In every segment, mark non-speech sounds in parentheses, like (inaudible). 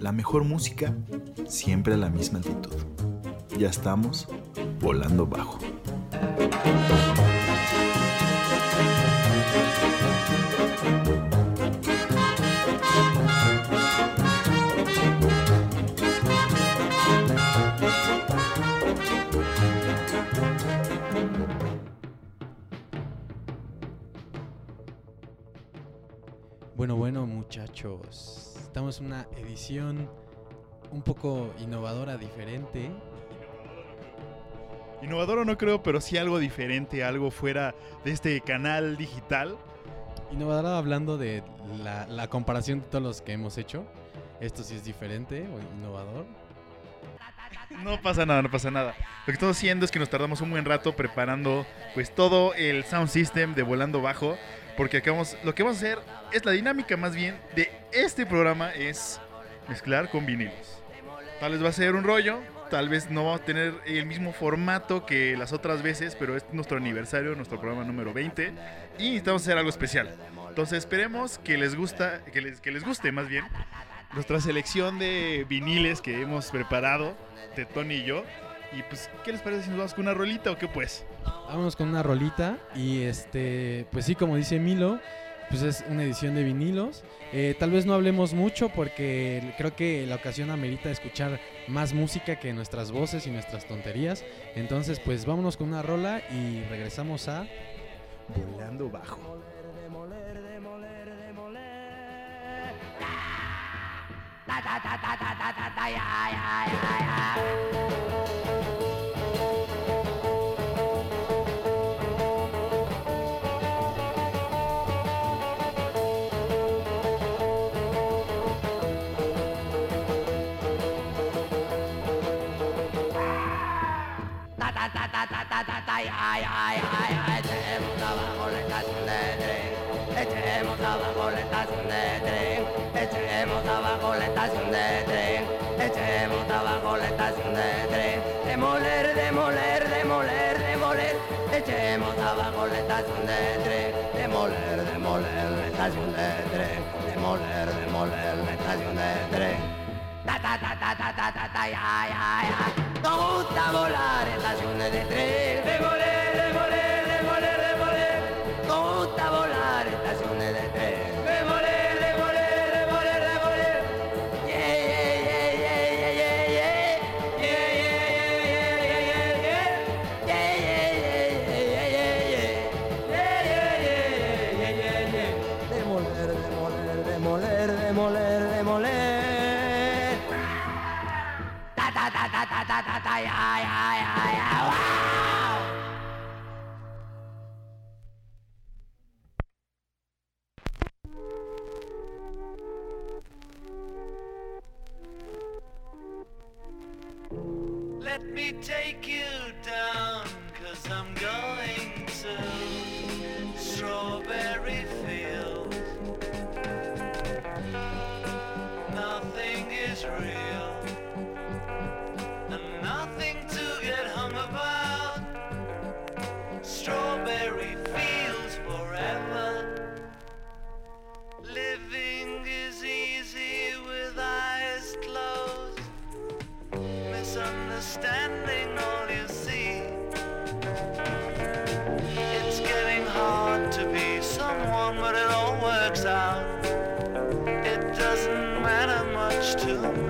La mejor música, siempre a la misma altitud. Ya estamos volando bajo. Bueno, bueno, muchachos. En una edición un poco innovadora, diferente. Innovador o no creo, pero sí algo diferente, algo fuera de este canal digital. Innovadora hablando de la, la comparación de todos los que hemos hecho. Esto sí es diferente o innovador. No pasa nada, no pasa nada. Lo que estamos haciendo es que nos tardamos un buen rato preparando pues todo el sound system de Volando Bajo. Porque acabamos, lo que vamos a hacer es la dinámica más bien de este programa es mezclar con vinilos. Tal vez va a ser un rollo, tal vez no va a tener el mismo formato que las otras veces, pero es nuestro aniversario, nuestro programa número 20 y necesitamos hacer algo especial. Entonces esperemos que les gusta, que les, que les guste más bien nuestra selección de viniles que hemos preparado, de Tony y yo. Y pues, ¿qué les parece si nos vamos con una rolita o qué pues? Vámonos con una rolita y este, pues sí, como dice Milo, pues es una edición de vinilos. Eh, tal vez no hablemos mucho porque creo que la ocasión amerita escuchar más música que nuestras voces y nuestras tonterías. Entonces, pues vámonos con una rola y regresamos a Volando Bajo. Echemos abajo la estación de tren, echemos abajo la estación de tren, echemos abajo la estación de tren, demoler, demoler, demoler, demoler, echemos abajo la estación de tren, demoler, demoler la estación de tren, demoler, demoler la estación de tren. Ta ta ta ta ta ta ta ta ya ya ya. Nos gusta volar estaciones de tren, Let me take you down, cause I'm going to Strawberry Fields. Nothing is real, Strawberry Fields forever. Living is easy with eyes closed misunderstanding all you see. It's getting hard to be someone, but it all works out. It doesn't matter much to me.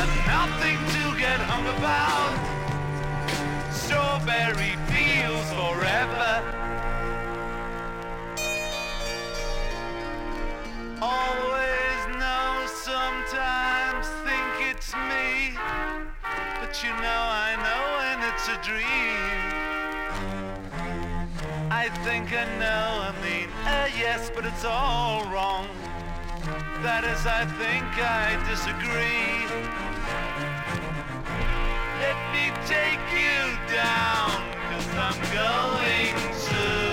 and nothing to get hung about. Strawberry fields forever. Always know sometimes think it's me, but you know I know when it's a dream. I think I know, I mean, uh, yes, but it's all wrong. That is, I think I disagree. Let me take you down, cause I'm going to.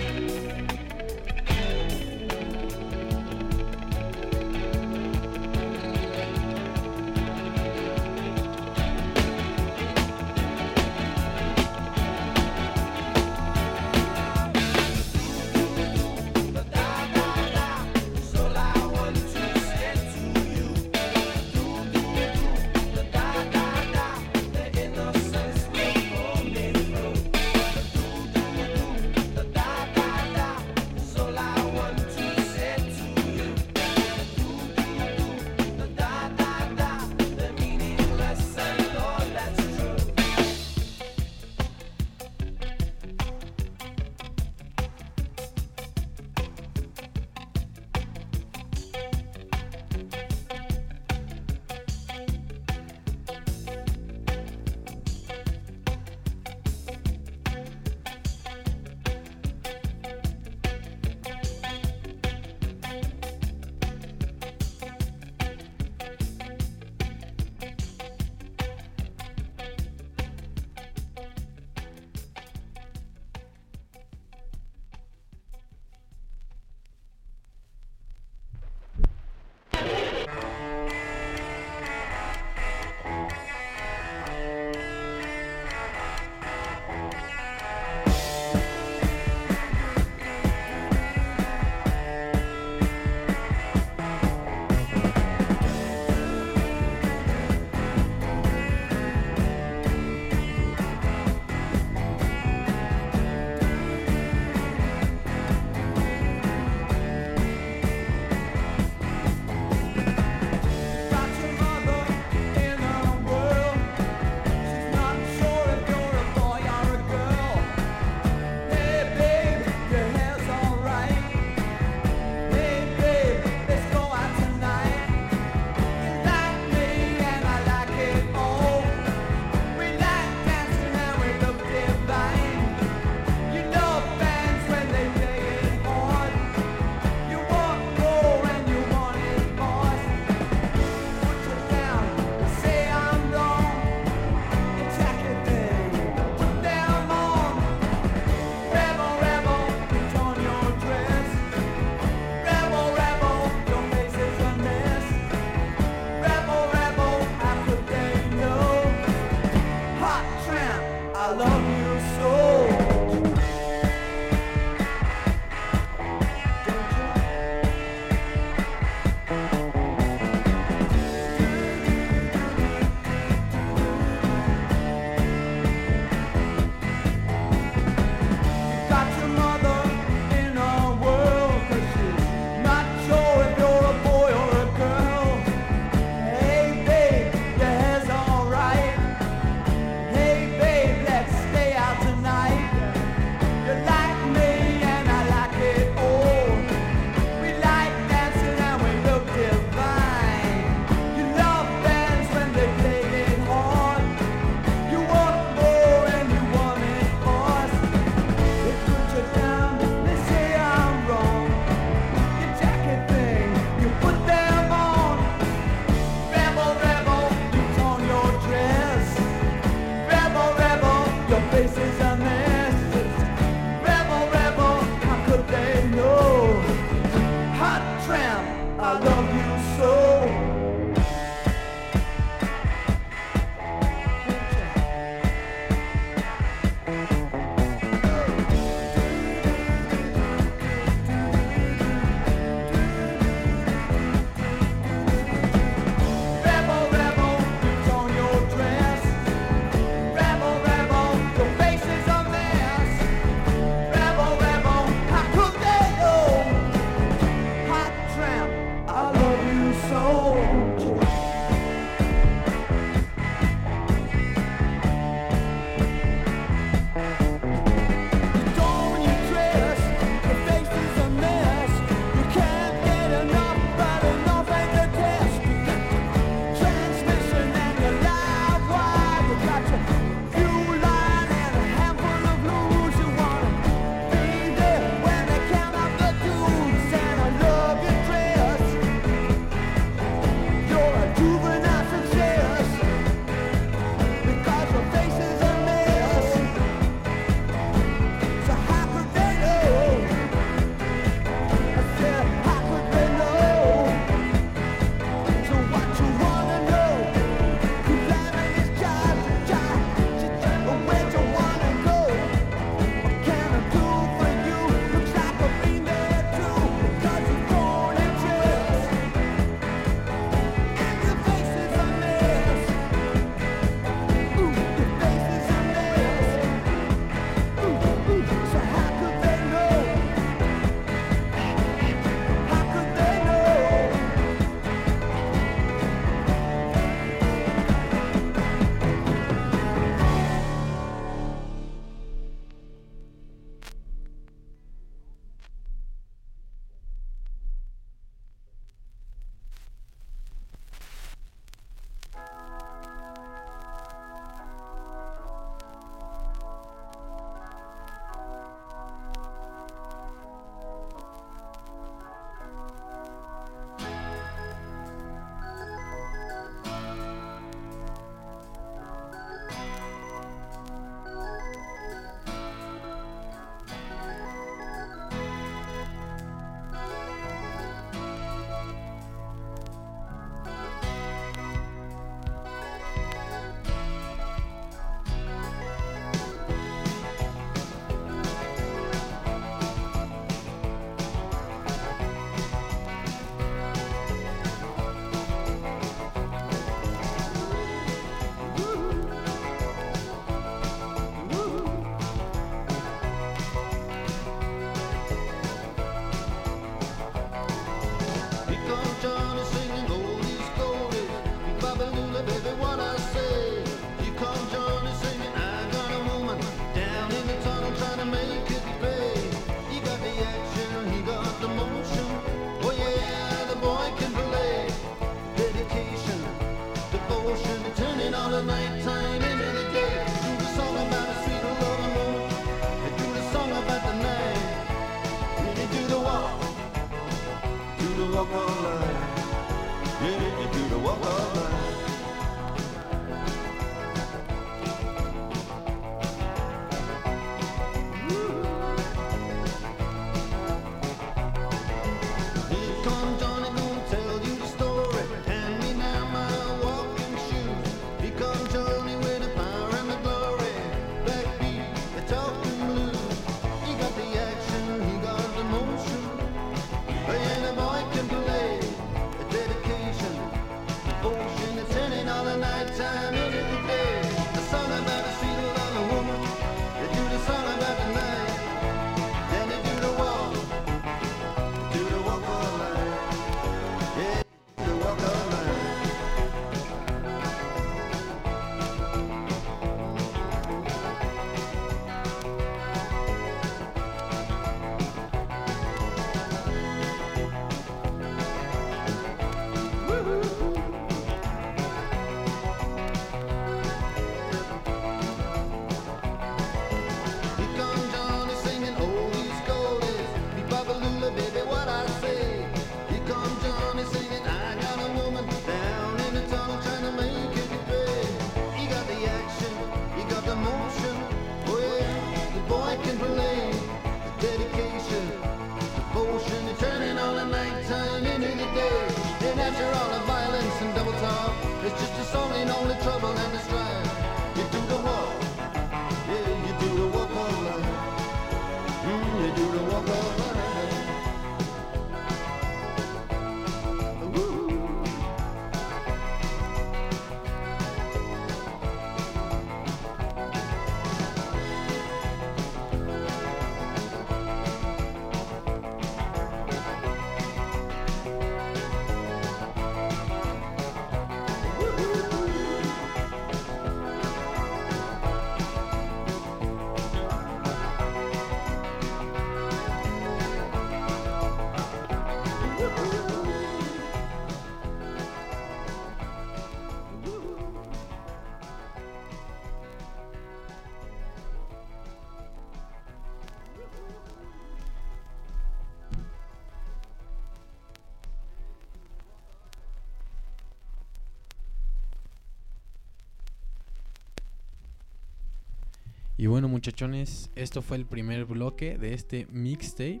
Y bueno, muchachones, esto fue el primer bloque de este mixtape.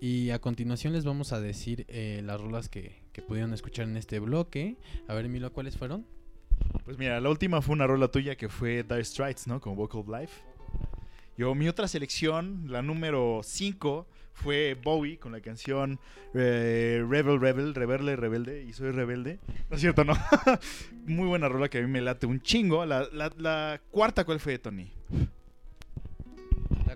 Y a continuación les vamos a decir eh, las rolas que, que pudieron escuchar en este bloque. A ver, Milo, ¿cuáles fueron? Pues mira, la última fue una rola tuya que fue Dire Straits, ¿no? Con Vocal Life. Yo, mi otra selección, la número 5, fue Bowie con la canción eh, Rebel Rebel, Rebelde Rebelde, y soy rebelde. No es cierto, no. (laughs) Muy buena rola que a mí me late un chingo. La, la- la cuarta, ¿cuál fue, Tony?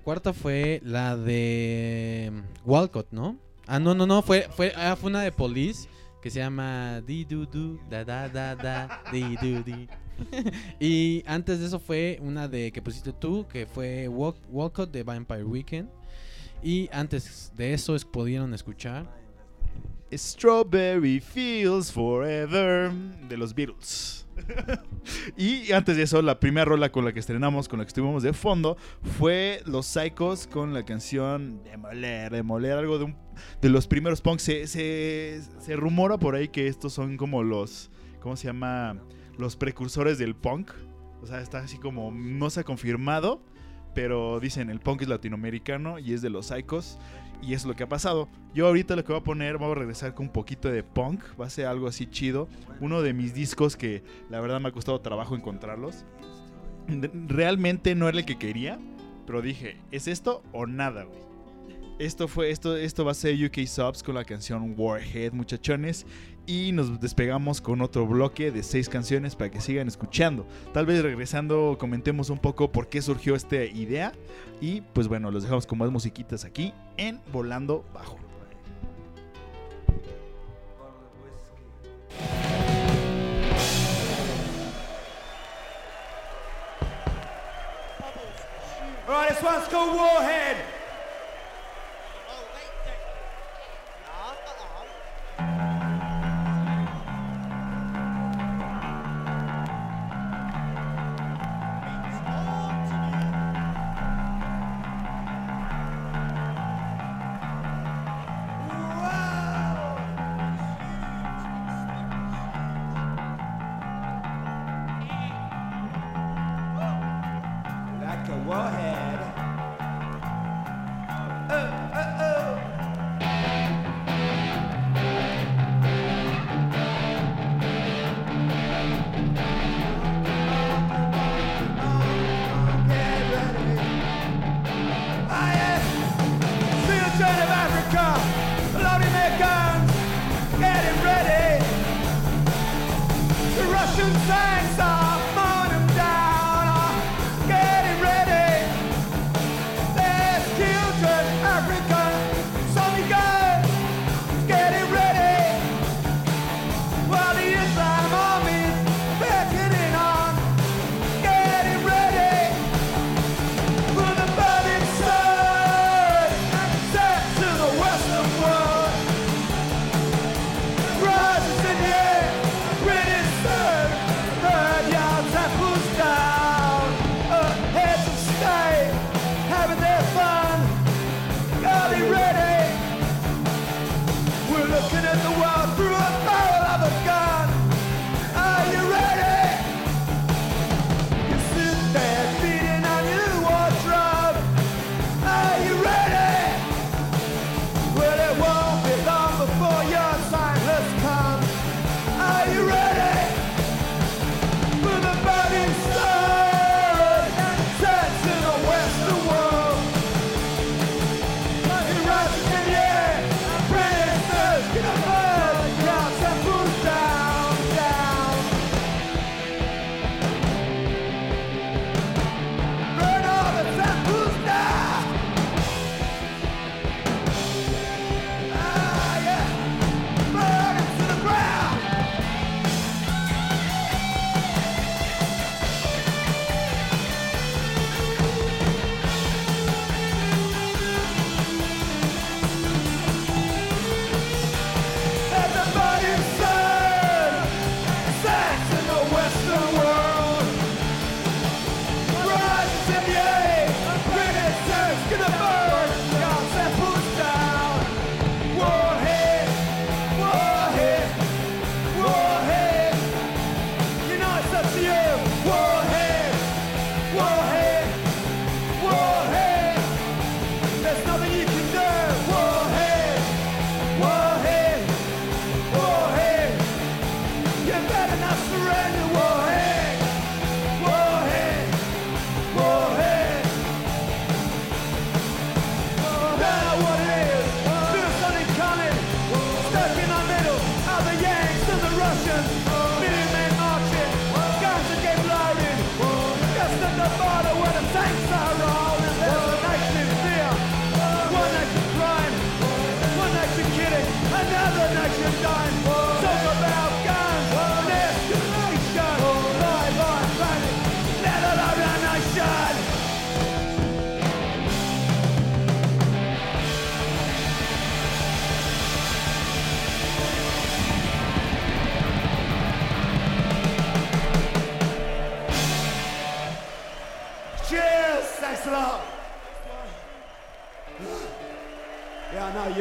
La cuarta fue la de mm, Walcott, ¿no? Ah, no, no, no, fue, fue, ah, fue una de Police que se llama Di Du Du, Da Da Da Da, Di Du Di. (laughs) y antes de eso fue una de que pusiste tú, que fue Walk, Walcott de Vampire Weekend. Y antes de eso es, pudieron escuchar Strawberry Fields Forever de los Beatles. (laughs) y antes de eso, la primera rola con la que estrenamos, con la que estuvimos de fondo, fue Los Psychos con la canción Demoler, Demoler, algo de, un- de los primeros punks. Se, se, se rumora por ahí que estos son como los, ¿cómo se llama? Los precursores del punk. O sea, está así como, no se ha confirmado, pero dicen el punk es latinoamericano y es de los Psychos. Y es lo que ha pasado. Yo ahorita lo que voy a poner, vamos a regresar con un poquito de punk. Va a ser algo así chido. Uno de mis discos que la verdad me ha costado trabajo encontrarlos. Realmente no era el que quería, pero dije, ¿es esto o nada, güey? Esto fue, esto, esto va a ser UK Subs con la canción Warhead, muchachones. Y nos despegamos con otro bloque de seis canciones para que sigan escuchando. Tal vez regresando comentemos un poco por qué surgió esta idea. Y pues bueno, los dejamos con más musiquitas aquí en Volando Bajo. All right, Warhead. warhead.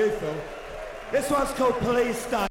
You, Phil. This one's called Police State.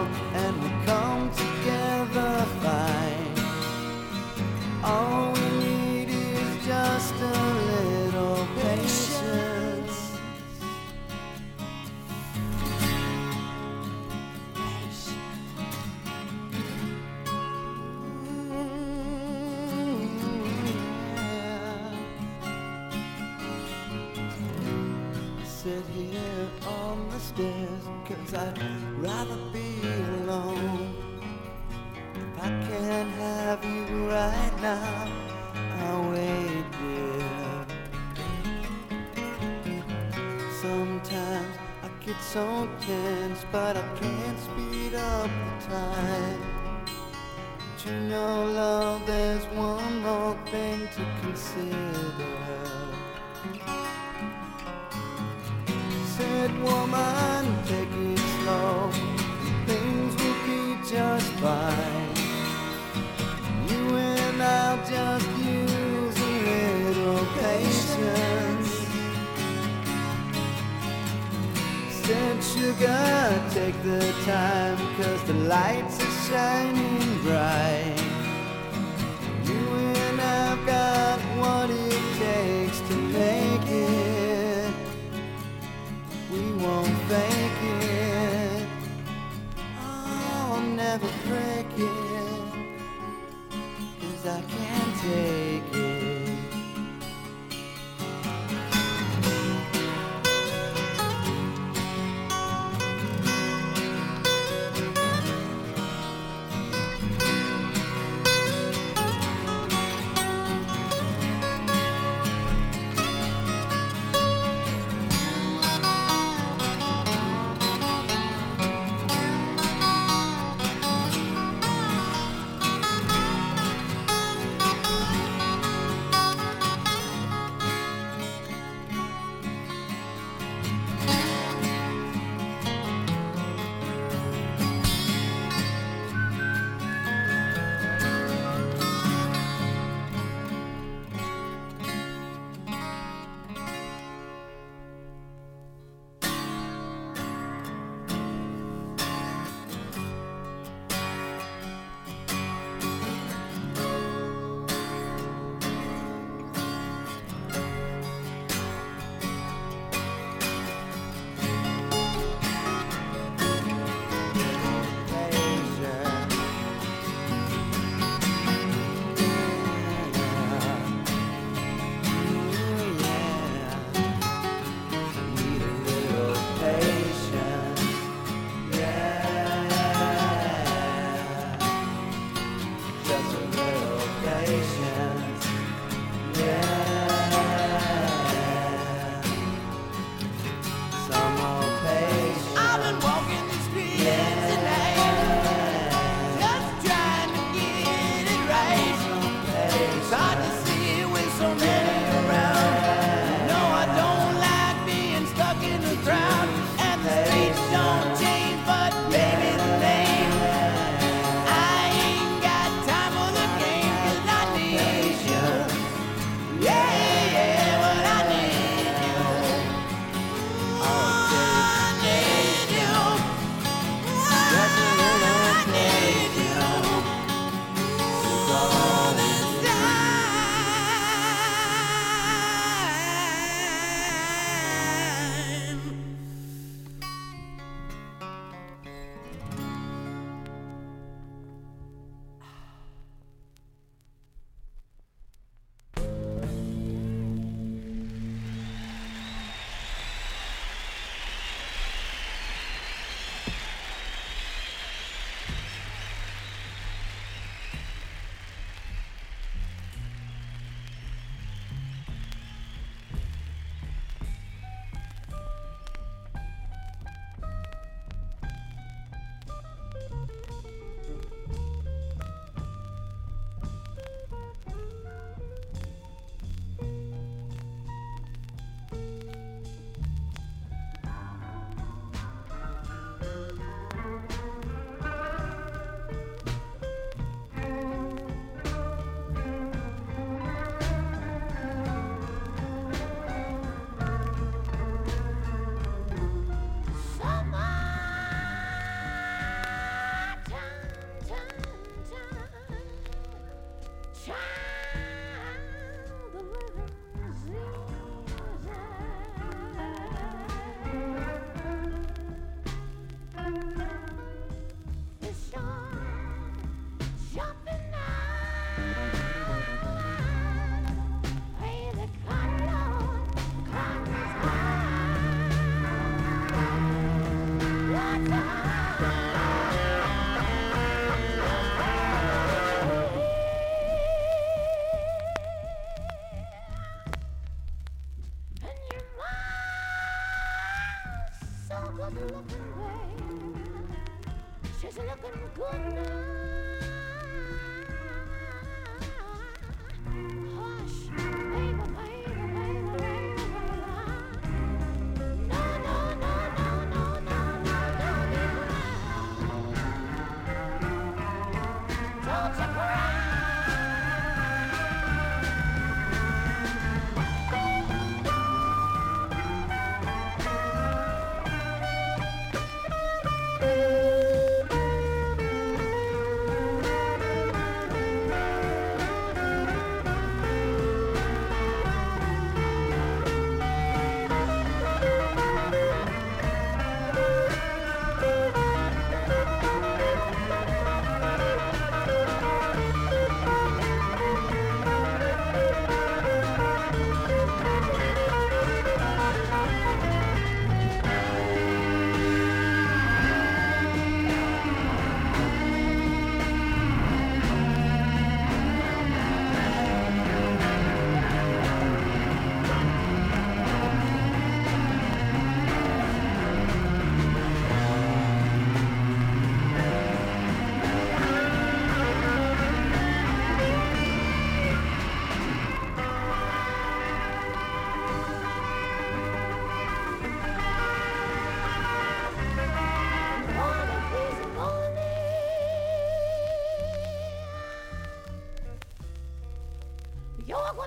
cause I'd rather be alone. If I can't have you right now, I'll wait there. Sometimes I get so tense, but I can't speed up the time. But you know, love, there's one more thing to consider. Said woman, fine. You and I'll just use a little patience. Said sugar, take the time, cause the lights are shining bright. You and I've got what it takes to make it. We won't fake never break it. Cause I can't take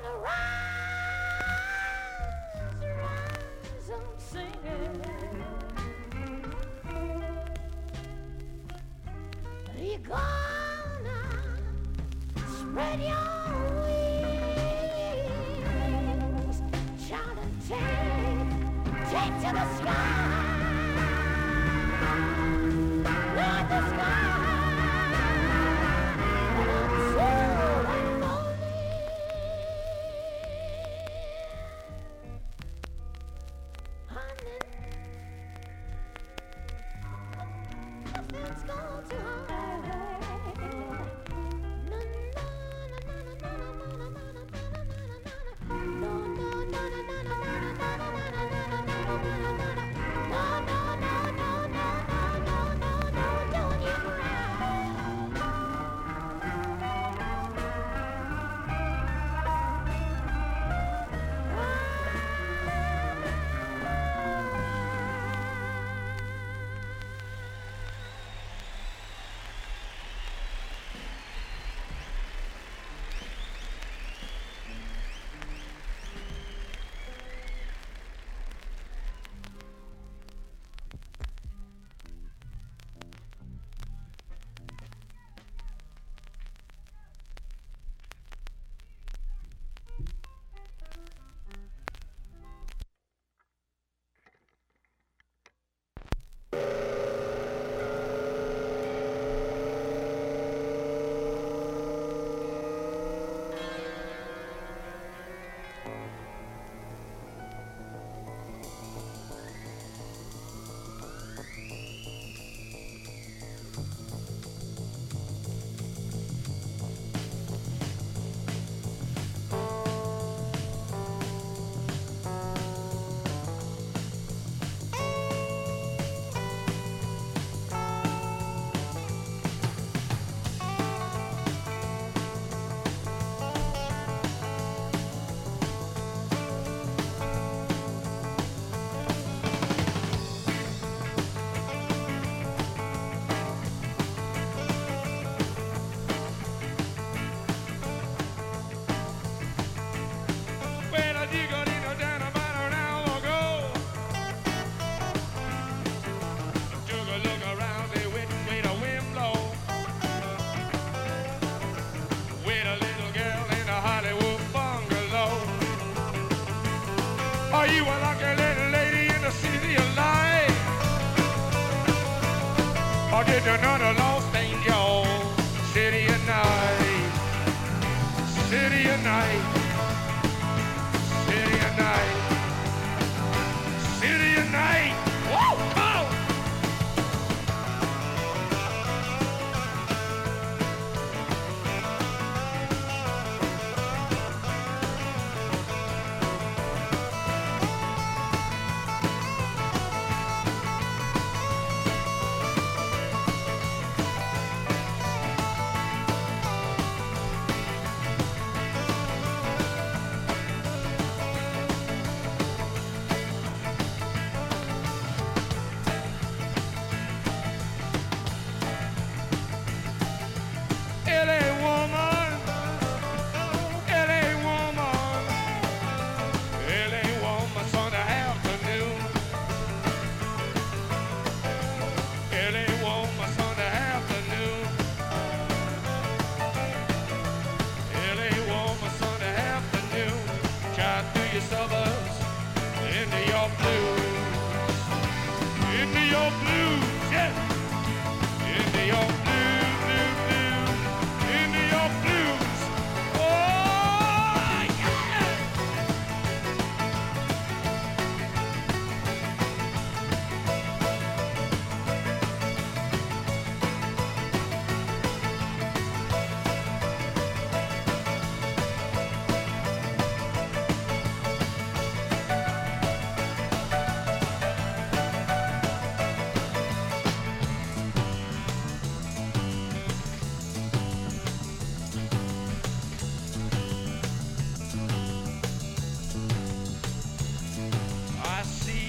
Wow!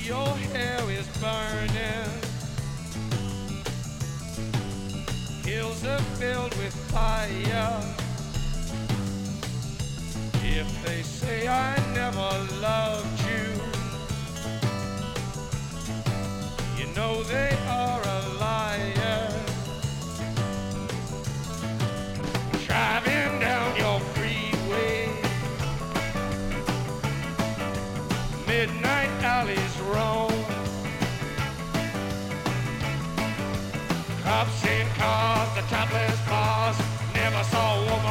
your hair is burning. Hills are filled with fire. If they say I never loved you, you know they are. topless bars. Never saw a woman.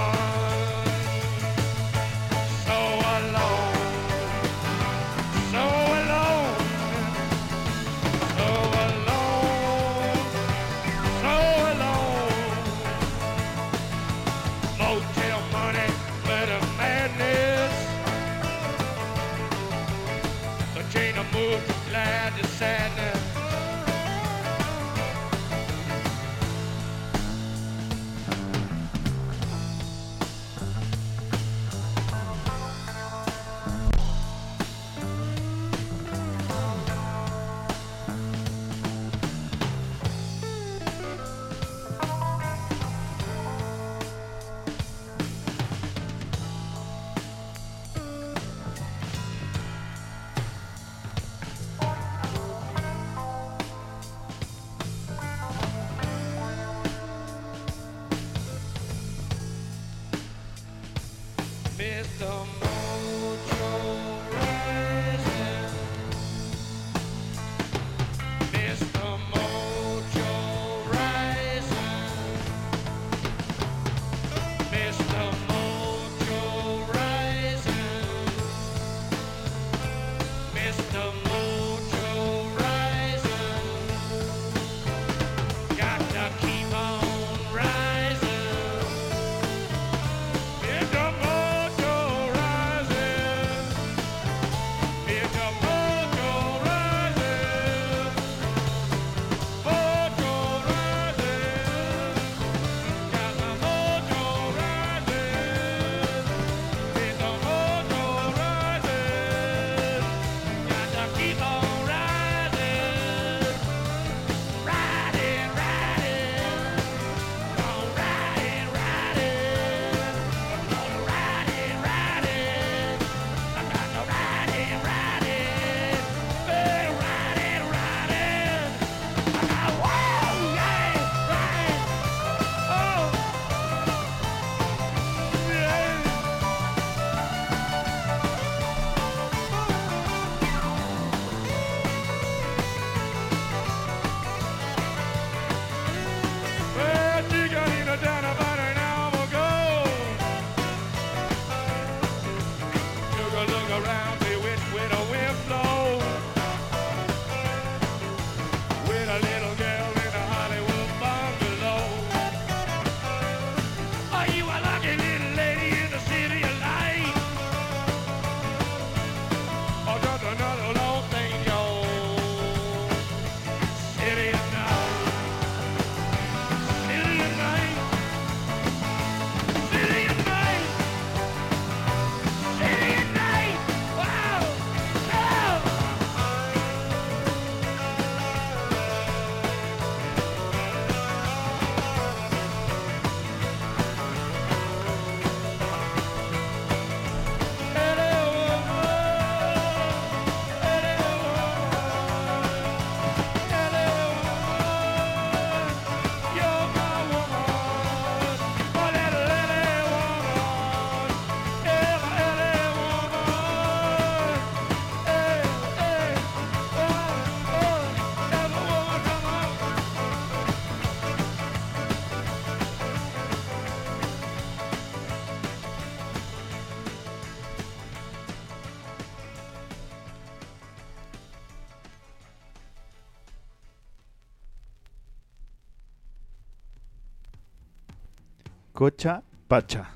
Cocha Pacha.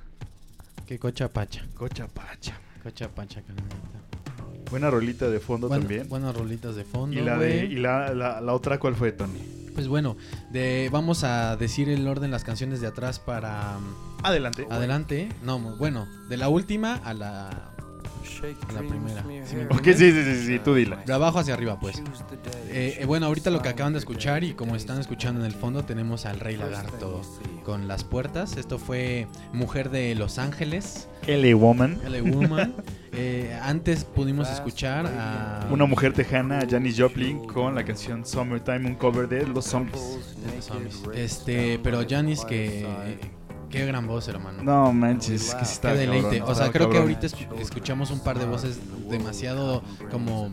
Que cocha pacha. Cocha Pacha. Cocha pacha, carnalita. Buena rolita de fondo Bueno, también. Buenas rolitas de fondo. y la, de, y la, la, la otra, ¿cuál fue, Tony? Pues bueno, de, vamos a decir el orden las canciones de atrás para mm, Adelante. adelante. No, bueno, de la última a la, a la primera. ¿Sí me Ok, sí, sí, sí, tú dila. De abajo hacia arriba, pues. Eh, eh, bueno, ahorita lo que acaban de escuchar y como están escuchando en el fondo, tenemos al Rey Lagarto con las puertas. Esto fue Mujer de Los Ángeles, LA Woman. LA Woman. (laughs) Eh, antes pudimos escuchar a. Una mujer tejana, Janis Joplin, con la canción Summertime, un cover de Los Zombies. Este, pero Janis, que. Qué gran voz, hermano. No manches, que está Qué deleite. cabrón, o sea, creo que ahorita escu- escuchamos un par de voces demasiado como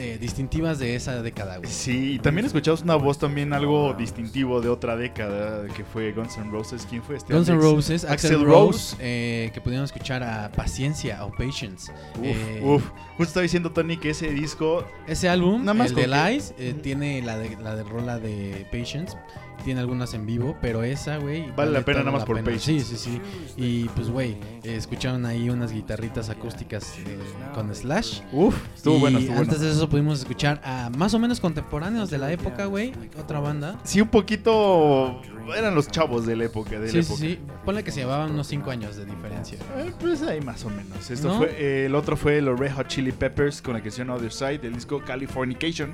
eh, distintivas de esa década, güey. Sí, y también escuchamos una voz también algo distintivo de otra década, que fue Guns N' Roses. ¿Quién fue este? Guns N'? Roses, Axel Rose, eh, que pudieron escuchar a Paciencia o Patience. Uf, Eh, uf. Justo estaba diciendo Tony que ese disco Ese álbum, Nada más el de Lies, eh, tiene la de, la de rola de Patience. Tiene algunas en vivo, pero esa, güey. Vale la pena nada más por. Patience. Sí, sí, sí. Y pues, güey, eh, escucharon ahí unas guitarritas acústicas eh, con Slash. Uf, estuvo y bueno, estuvo antes bueno. de eso pudimos escuchar a más o menos contemporáneos de la época, güey. Otra banda. Sí, un poquito. Eran los chavos de la época. De la Sí, sí, época. sí. Ponle que se llevaban unos 5 años de diferencia. Eh, pues ahí más o menos. Esto ¿No? fue, eh, el otro fue los Red Hot Chili Peppers con la canción Other Side del disco Californication.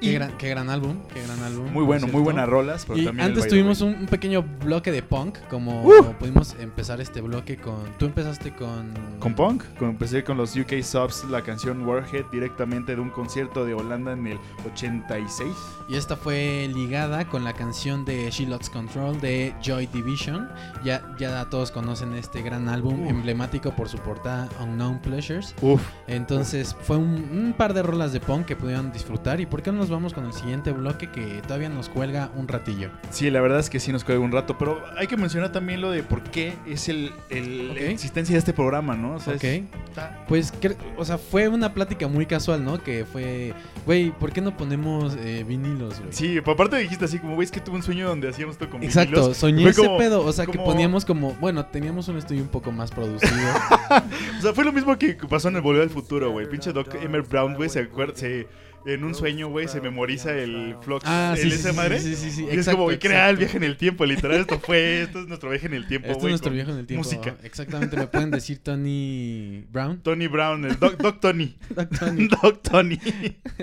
Qué Y gran, qué gran álbum, qué gran álbum. muy bueno, muy buenas rolas. Pero Y también antes tuvimos un, un pequeño bloque de punk, como ¡Uh! pudimos empezar este bloque con... Tú empezaste con... Con punk, con- empecé con los UK Subs, la canción Warhead directamente de un concierto de Holanda en el 86. Y esta fue ligada con la canción de She Lost Control de Joy Division. Ya, ya todos conocen este gran álbum emblemático por su portada Unknown Pleasures. Uf, Entonces fue un, un par de rolas de punk que pudieron disfrutar. ¿Y por qué no nos vamos con el siguiente bloque que todavía nos cuelga un ratillo? sí, la verdad es que sí nos quedó un rato, pero hay que mencionar también lo de por qué es el, la existencia de este programa, ¿no? O sea, es- Ok. está- Pues, o sea, fue una plática muy casual, ¿no? Que fue, güey, ¿por qué no ponemos eh, vinilos, güey? Sí, pero aparte dijiste así como, güey, es que tuve un sueño donde hacíamos esto con Exacto, vinilos". soñé Fue ese como- pedo, o sea, que como- poníamos como, bueno, teníamos un estudio un poco más producido. (laughs) O sea, fue lo mismo que pasó en el Volver al Futuro, güey. Pinche Doc Emmer Brown, güey, se acuerda, se- en un sueño, güey, se memoriza el Flux. Ah, el sí, sí, esa sí, madre. sí, sí, sí, Y es como, güey, crea el viaje en el tiempo, literal. Esto fue, esto es nuestro viaje en el tiempo, Esto güey. es nuestro viejo en el tiempo. Música. Exactamente, me pueden decir Tony Brown. Tony Brown, el Doc, Doc Tony. (laughs) Doc Tony. (laughs) Doc Tony. (laughs)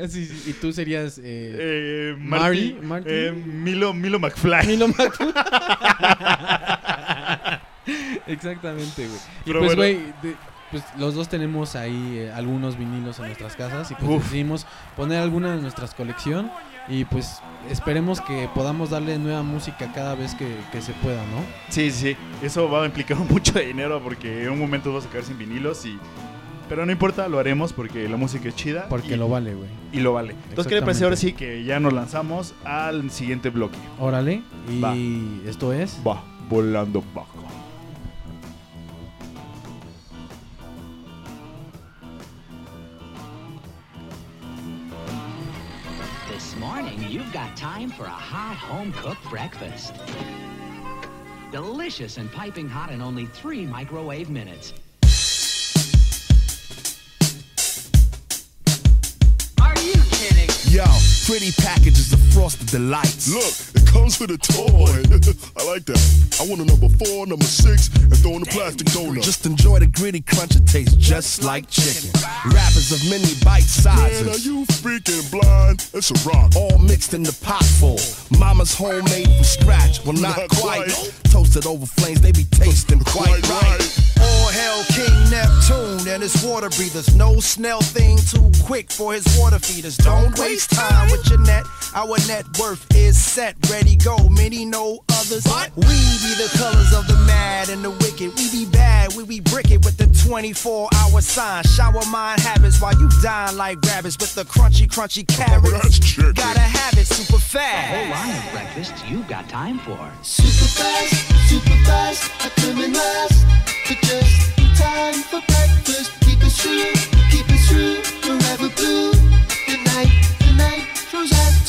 Sí, sí, y tú serías eh, Eh, Marty, Marty, Marty. eh, Milo, Milo McFly. Milo Mac- Exactamente, güey. Y Pero pues, güey, de- pues los dos tenemos ahí eh, algunos vinilos en nuestras casas y pues Uf. decidimos poner alguna de nuestras colección y pues esperemos que podamos darle nueva música cada vez que, que se pueda, ¿no? Sí, sí. Eso va a implicar (laughs) mucho de dinero porque en un momento vas a quedar sin vinilos y... Pero no importa, lo haremos porque la música es chida. Porque y, lo vale, güey. y lo vale. Entonces, ¿qué le parece ahora sí que ya nos lanzamos al siguiente bloque? Órale, y Va. esto es... Va, volando bajo. You've got time for a hot home cooked breakfast. Delicious and piping hot in only three microwave minutes. Are you kidding? Yo, pretty packages of frosted delights. Look, it comes with a toy. (laughs) I like that. I want a number four, number six, and throw in a plastic donut. Just enjoy the gritty crunch, it tastes just like chicken. Wrappers of many bite Man, are sizes. you freaking blind? It's a rock. All mixed in the pot full. Mama's homemade from scratch. Well, not, Not quite. quite. Toasted over flames, they be tasting quite, Quite right. right. All hail King Neptune and his water breathers. No snail thing too quick for his water feeders. Don't waste time with your net. Our net worth is set, ready, go. Many know others. We be the colors of the mad and the wicked. We be bad, we be brick it with the 24 hour sign. Shower mind habits while you dine like rabbits with the crunchy, crunchy oh, carrots. that's chicken. Gotta have it super A whole fast. line of breakfast you've got time for. Super fast, super fast, I come in last. But just in time for breakfast. Keep it true, keep it true, forever blue. The night,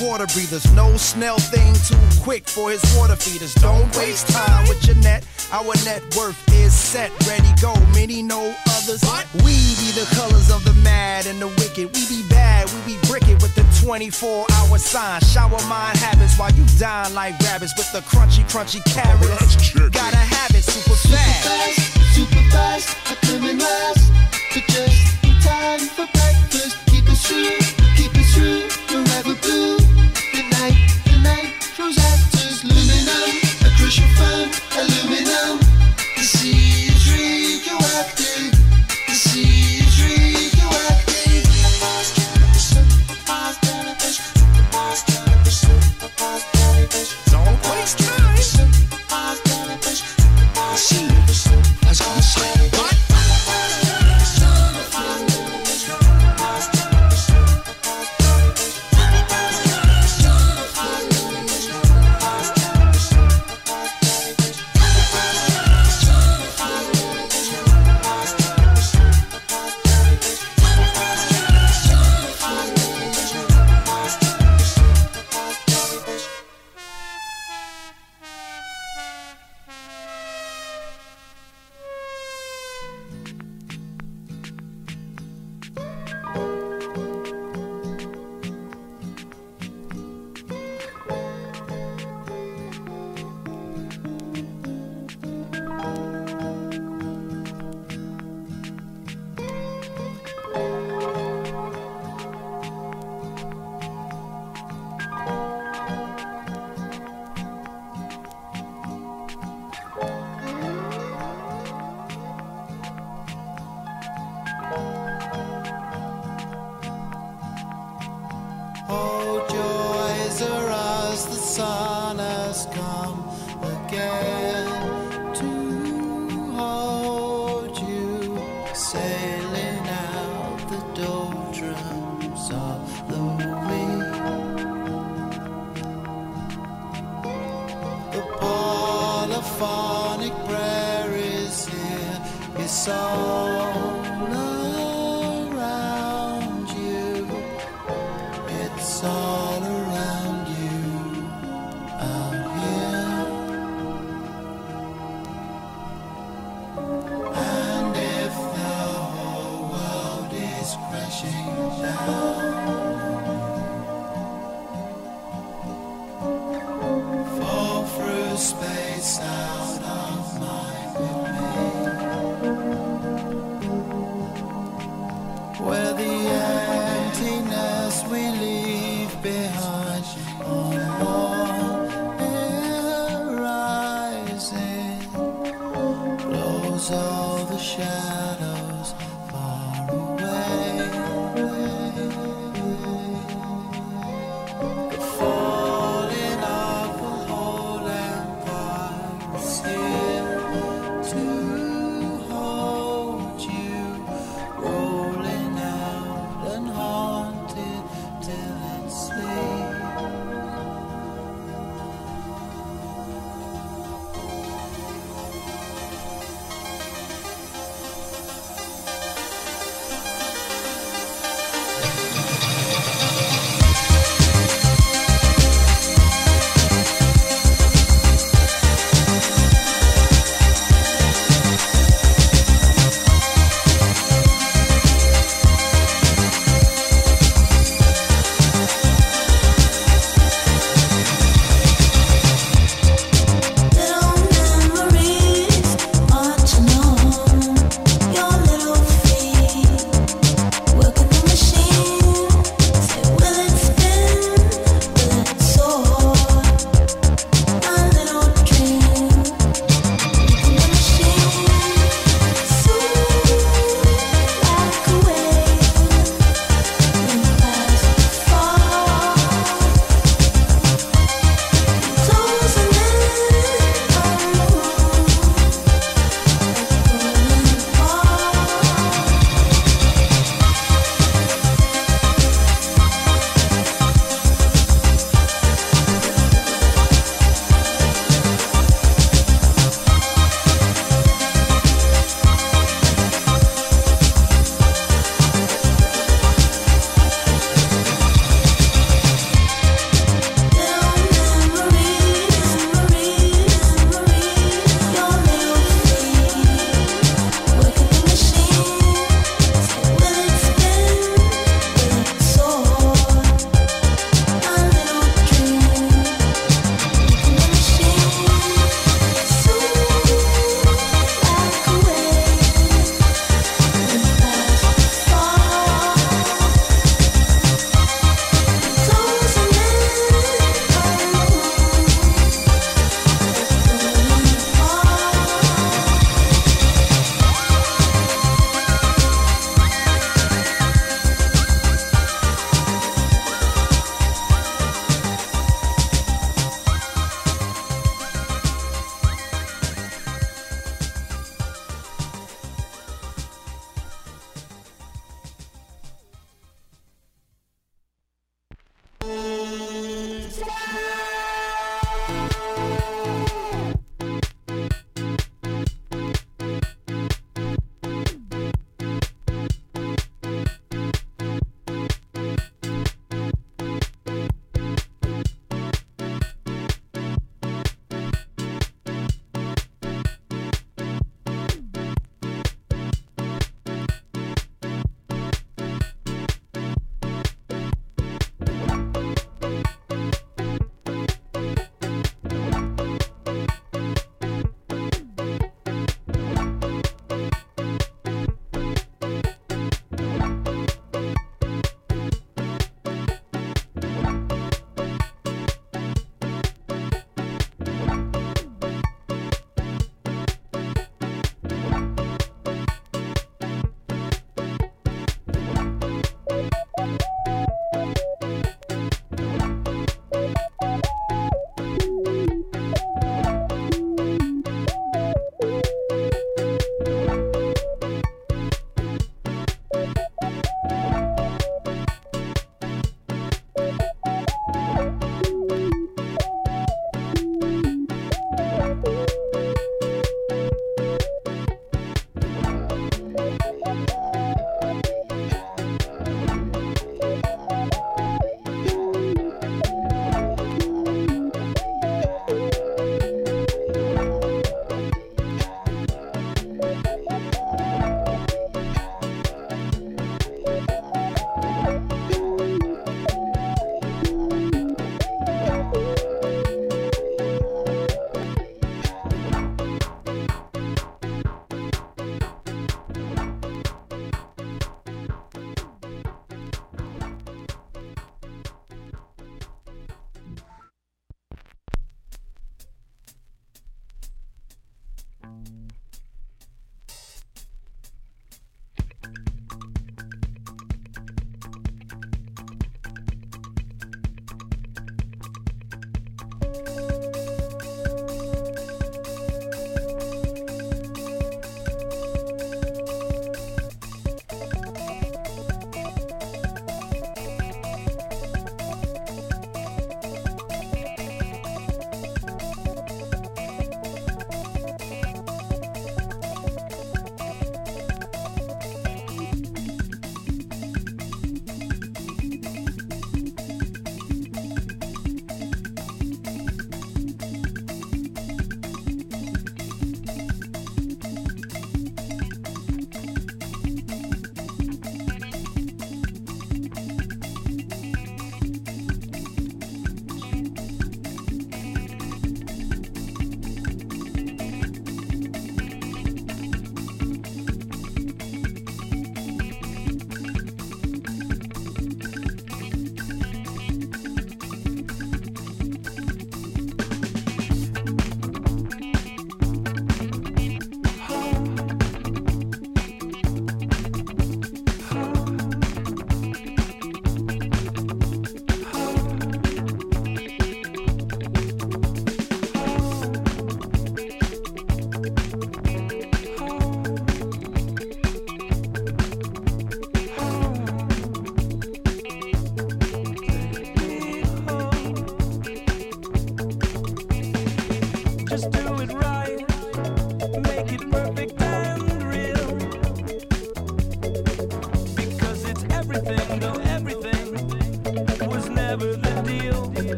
water breathers. No snail thing too quick for his water feeders. Don't waste time with your net. Our net worth is set, ready, go. Many know others. We be the colors of the mad and the wicked. We be bad, we be bricket with the 24 hour sign. Shower mind habits while you dine like rabbits with the crunchy, crunchy oh, carrots. Gotta have it super fast. super fast, I last, but just in time for breakfast see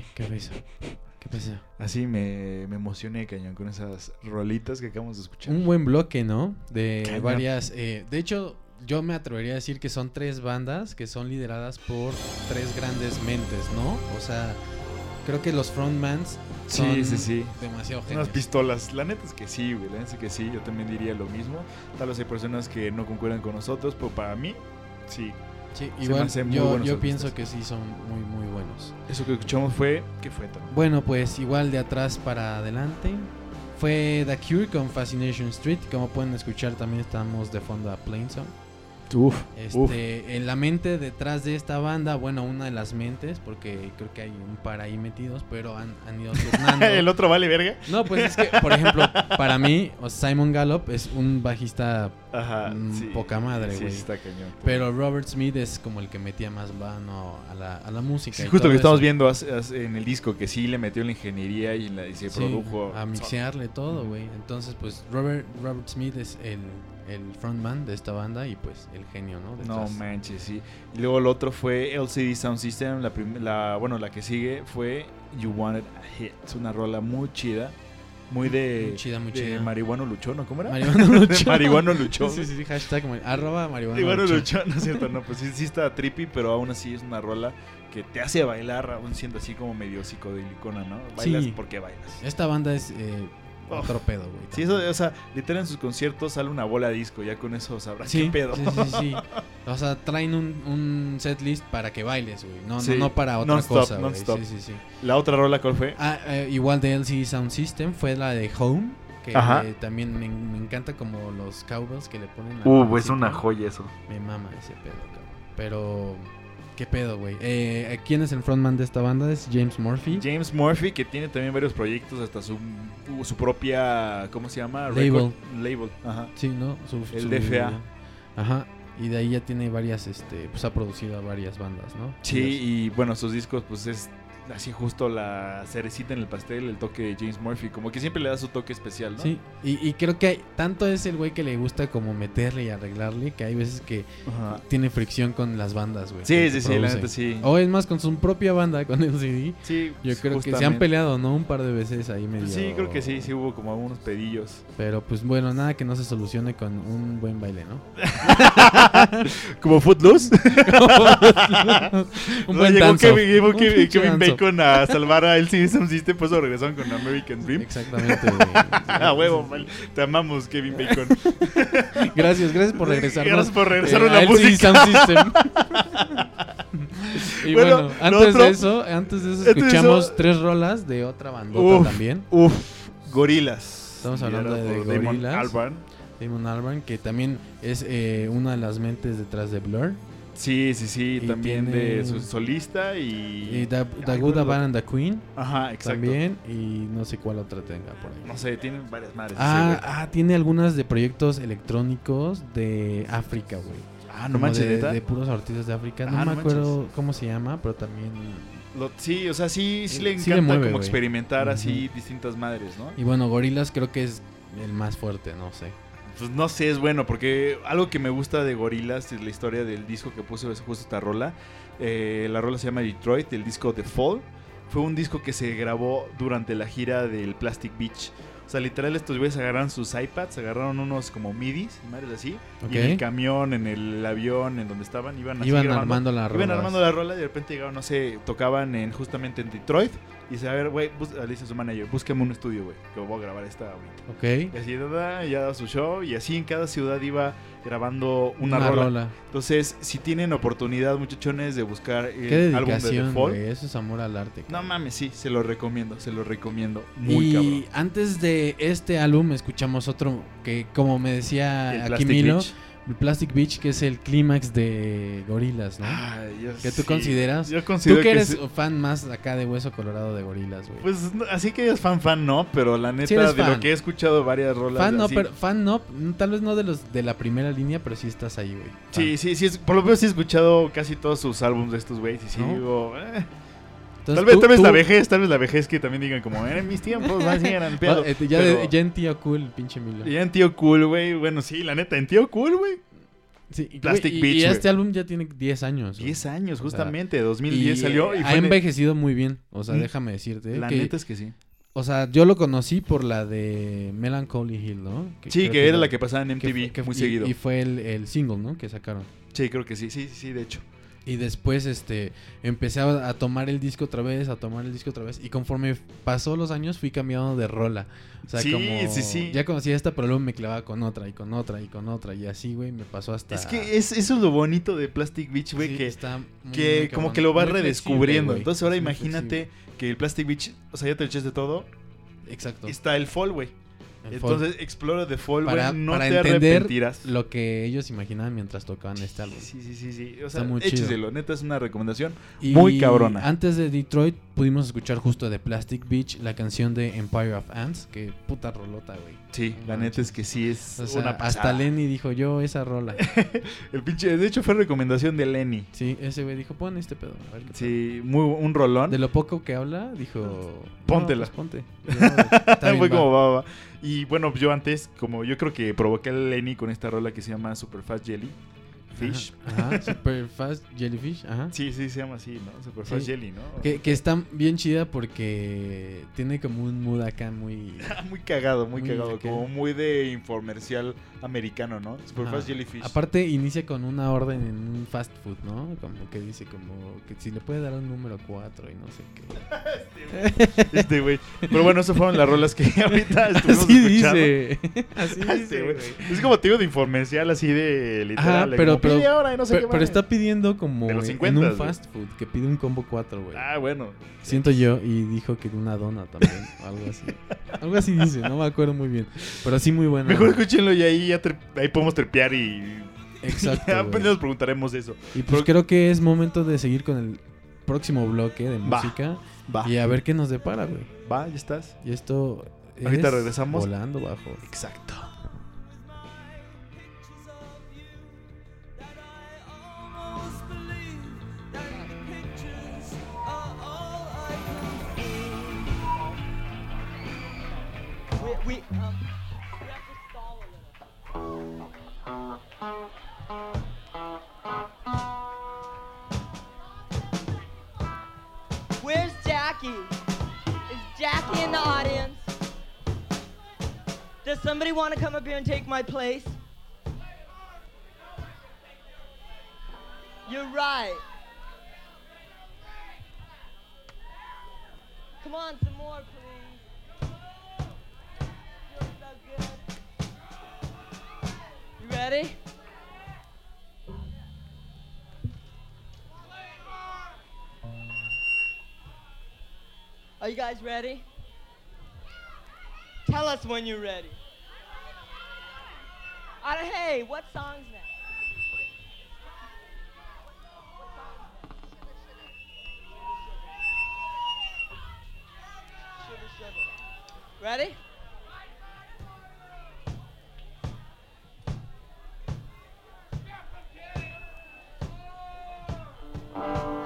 fue? ¿Qué eso? ¿Qué pasó? Así me, me emocioné, cañón, con esas rolitas que acabamos de escuchar. Un buen bloque, ¿no? De Cañón. varias. eh, de hecho, yo me atrevería a decir que son tres bandas que son lideradas por tres grandes mentes, ¿no? O sea, creo que los frontmans son Sí, sí, sí. demasiado Unas genios. pistolas. La neta es que sí, güey. La neta es que sí. Yo también diría lo mismo. Tal vez hay personas que no concuerdan con nosotros, pero para mí, sí. Sí, igual yo, buenos yo artistas. pienso que sí son muy, muy buenos. Eso que escuchamos fue. ¿Qué fue, Tom? Bueno, pues igual de atrás para adelante. Fue The Cure con Fascination Street. Como pueden escuchar, también estamos de fondo a Plainzone. Uf, Este, en la mente detrás de esta banda, bueno, una de las mentes, porque creo que hay un par ahí metidos, pero han, han ido turnando. (laughs) ¿El otro vale verga? No, pues es que, por ejemplo, para mí, Simon Gallup es un bajista Ajá, mm, sí. poca madre, Sí, está cañón. Pero Robert Smith es como el que metía más mano a la, a la música. Sí, y justo lo que estamos viendo hace- hace en el disco, que sí le metió la ingeniería y, la, y se produjo. a mixearle todo, güey. Entonces, pues Robert, Robert Smith es el, el frontman de esta banda y pues el genio, ¿no? No manches, sí. Y luego el otro fue LCD Sound System. La, la bueno, la que sigue fue You Wanted a Hit. Es una rola muy chida. Muy de, Muy chida, muy de chida. marihuano luchón, ¿no? ¿Cómo era? Marihuano (laughs) luchón. marihuano luchón. Sí, sí, sí, hashtag arroba marihuano Marihuano luchón. luchón, no es cierto, no, pues sí, sí está trippy, pero aún así es una rola que te hace bailar, aún siendo así como medio psicodelicona, ¿no? Bailas Sí. porque bailas. Esta banda es eh, otro pedo, güey. Sí, eso, o sea, literal en sus conciertos sale una bola de disco, ya con eso sabrás Sí, qué pedo. sí, sí, sí. (laughs) O sea, traen un, un setlist para que bailes, güey. No, Sí, no, no para otra non-stop, cosa, güey. Sí, sí, sí. La otra rola, ¿cuál fue? Ah, eh, igual de LCD Sound System fue la de Home, que Ajá. eh, también me, me encanta como los cowbells que le ponen. al Uh, es una joya eso. Me mama ese pedo, cabrón. Pero, ¿qué pedo, güey? Eh, ¿Quién es el frontman de esta banda? Es James Murphy. James Murphy, que tiene también varios proyectos, hasta su, su propia, ¿cómo se llama? Label. Record- label, ajá. Sí, ¿no? Su- El su- DFA. Ajá. Y de ahí ya tiene varias, este, pues ha producido a varias bandas, ¿no? Sí, y bueno, sus discos, pues es así justo la cerecita en el pastel, el toque de James Murphy, como que siempre le da su toque especial, ¿no? Sí, y, y creo que hay- tanto es el güey que le gusta como meterle y arreglarle, que hay veces que Ajá. tiene fricción con las bandas, güey. Sí, sí, sí, la neta sí. O es más con su propia banda, con el CD. Sí, Yo creo que se han peleado, ¿no? Un par de veces ahí medio. Pues sí, creo que sí, sí hubo como algunos pedillos. Pero pues bueno, nada que no se solucione con un buen baile, ¿no? (laughs) ¿Como Footloose? (laughs) (laughs) un No, buen llegó danzo. Kevin, llegó Kevin- danzo. Bacon a salvar a él sí System, pues regresaron con American Dream. Exactamente, (laughs) ah, huevo, mal. Te amamos, Kevin Bacon. (laughs) Gracias, gracias por regresarnos. Gracias por regresar eh, a la LCD música. Sound System. (laughs) y Bueno, bueno, antes otro- de eso, antes de eso de escuchamos eso- tres rolas de otra bandota Uf, también. Uf, Gorilas. Estamos hablando de Liderado por Damon. Albarn. Damon Albarn, que también es eh, una de las mentes detrás de Blur. Sí, sí, sí, Y también tiene- de su solista y... Y Good, bueno, Bad and The Queen. Ajá, exacto. También. Y no sé cuál otra tenga por ahí. No sé, tienen varias madres. Ah, ah, tiene algunas de proyectos electrónicos de África, güey. Ah, no Como manches, de, de puros artistas de África. No Ah, me acuerdo manches. cómo se llama, pero también. Lo- sí, o sea, sí, sí le Sí encanta le mueve, como experimentar así distintas madres, ¿no? Y bueno, Gorilas creo que es el más fuerte, no sé. Pues no sé, es bueno, porque algo que me gusta de Gorillaz es la historia del disco que puse, es justo esta rola. Eh, la rola se llama Detroit, el disco The Fall. Fue un disco que se grabó durante la gira del Plastic Beach. O sea, literal, estos güeyes agarraron sus iPads, agarraron unos como midis, madres así. Y en el camión, en el avión, en donde estaban, iban así Iban grabando. armando las Iban rolas. armando la rola y de repente llegaron, no sé, tocaban en, justamente en Detroit. Y dice, a ver, güey, le dice a su manager, búsqueme un estudio, güey, que voy a grabar esta ahorita. Ok. Y así, da, da, ya daba su show. Y así en cada ciudad iba grabando una, Una rola. rola. Entonces, si tienen oportunidad, muchachones, de buscar el Qué álbum de The Fall. Eso es amor al arte. No mames, sí, se lo recomiendo, se lo recomiendo. Muy y cabrón. antes de este álbum escuchamos otro que como me decía aquí Plastic Beach. que es el clímax de Gorilas, ¿no? Ay, yo ¿Qué tú sí. consideras? Yo considero tú que que eres sí. fan más acá de Hueso Colorado de Gorilas, güey. Pues así que es fan fan no, pero la neta Sí eres de fan. lo que he escuchado varias rolas fan no, así- pero fan no, mm, tal vez no de los de la primera línea, pero sí estás ahí, güey. Sí, sí, sí, por lo menos sí he escuchado casi todos sus álbumes de estos güeyes y sí ¿No? digo, eh. Entonces, tal vez, tú- tal vez la vejez, tal vez la vejez que también digan como, "Eh, en mis tiempos más bien eran (laughs) pedo", eh, ya, pero- ya en tío cool, pinche Milo. Y en Tío Cool, güey, bueno, sí, la neta, en Tío Cool, güey. Sí, y- Plastic y, Beach. y este álbum ya tiene 10 años. güey. 10 años, O sea, justamente. 2010 salió y ha envejecido muy bien. O sea, Mm. déjame decirte. La que- neta es que sí. O sea, yo lo conocí por la de Melancholy Hill, ¿no? Sí, que era la que pasaba en MTV fue- muy y- seguido. Y fue el, el single, ¿no? Que sacaron. Sí, creo que sí, sí, sí, de hecho. Y después, este, empecé a, a tomar el disco otra vez, a tomar el disco otra vez. Y conforme pasó los años, fui cambiando de rola. O sea, Sí, como... sí, sí. Ya conocía esta, pero luego me clavaba con otra, y con otra, y con otra. Y así, güey, me pasó hasta... Es que es, eso es lo bonito de Plastic Beach, güey, que, está muy, que muy como que lo vas flexible, redescubriendo. Entonces ahora imagínate que el Plastic Beach, o sea, ya te echaste todo. Exacto. Está el fall, güey. Entonces explora the fall, güey, para, no para te entender arrepentirás. lo que ellos imaginaban mientras tocaban este álbum. Sí, sí, sí, sí. O Está sea, muy chido. écheselo, neta es una recomendación Y muy cabrona. Antes de Detroit pudimos escuchar justo de Plastic Beach la canción de Empire of Ants, que puta rolota, güey. Sí, la neta es que sí es O sea, una hasta pasada. Lenny dijo yo esa rola. (laughs) El pinche, de hecho fue recomendación de Lenny. Sí, ese güey dijo, pon este pedo. a ver qué Sí, muy un rolón. De lo poco que habla, dijo, Póntela. "No, pues ponte. (laughs) Yo, "Está Fue va". como va. Y bueno, yo antes, como yo creo que provoqué a Lenny con esta rola que se llama Super Fast Jelly Fish. Ajá, ajá, Super Fast Jellyfish, ajá. Sí, sí, se llama así, ¿no? Super Sí. Fast Jelly, ¿no? Que, que está bien chida porque tiene como un mood acá muy... (laughs) muy cagado, muy, Muy cagado, acá. como muy de infomercial americano, ¿no? Super Ajá. Fast Jellyfish. Aparte inicia con una orden en un fast food, ¿no? Como que dice como que si le puede dar un número 4 y no sé qué. (laughs) Este güey. Pero bueno, esas fueron las rolas que (laughs) ahorita estuvimos Así escuchando. dice. Así Este dice. Es como te digo de infomercial así de literal. Ajá, pero, como, pero, "Pide ahora y no sé pero, qué pero madre". está pidiendo como De los en 50, un güey. fast food, que pide un combo 4, güey. Ah, bueno. Siento yo, y dijo que una dona también, o algo así. Algo así dice, no me acuerdo muy bien. Pero sí muy bueno. Mejor escúchenlo y ahí, ya ahí podemos trepear y. Exacto, (laughs) ya güey. nos preguntaremos eso. Y pues creo que es momento de seguir con el próximo bloque de Va, música. va. Y a ver qué nos depara, güey. Va, ya estás. Y esto. Ahorita es regresamos. Volando bajo. Exacto. We, we, um, Where's Jackie? Is Jackie in the audience? Does somebody want to come up here and take my place? You're right. Come on, some more, ready? Are you guys ready? Tell us when you're ready. Uh, hey, what song's next? Ready? Bye.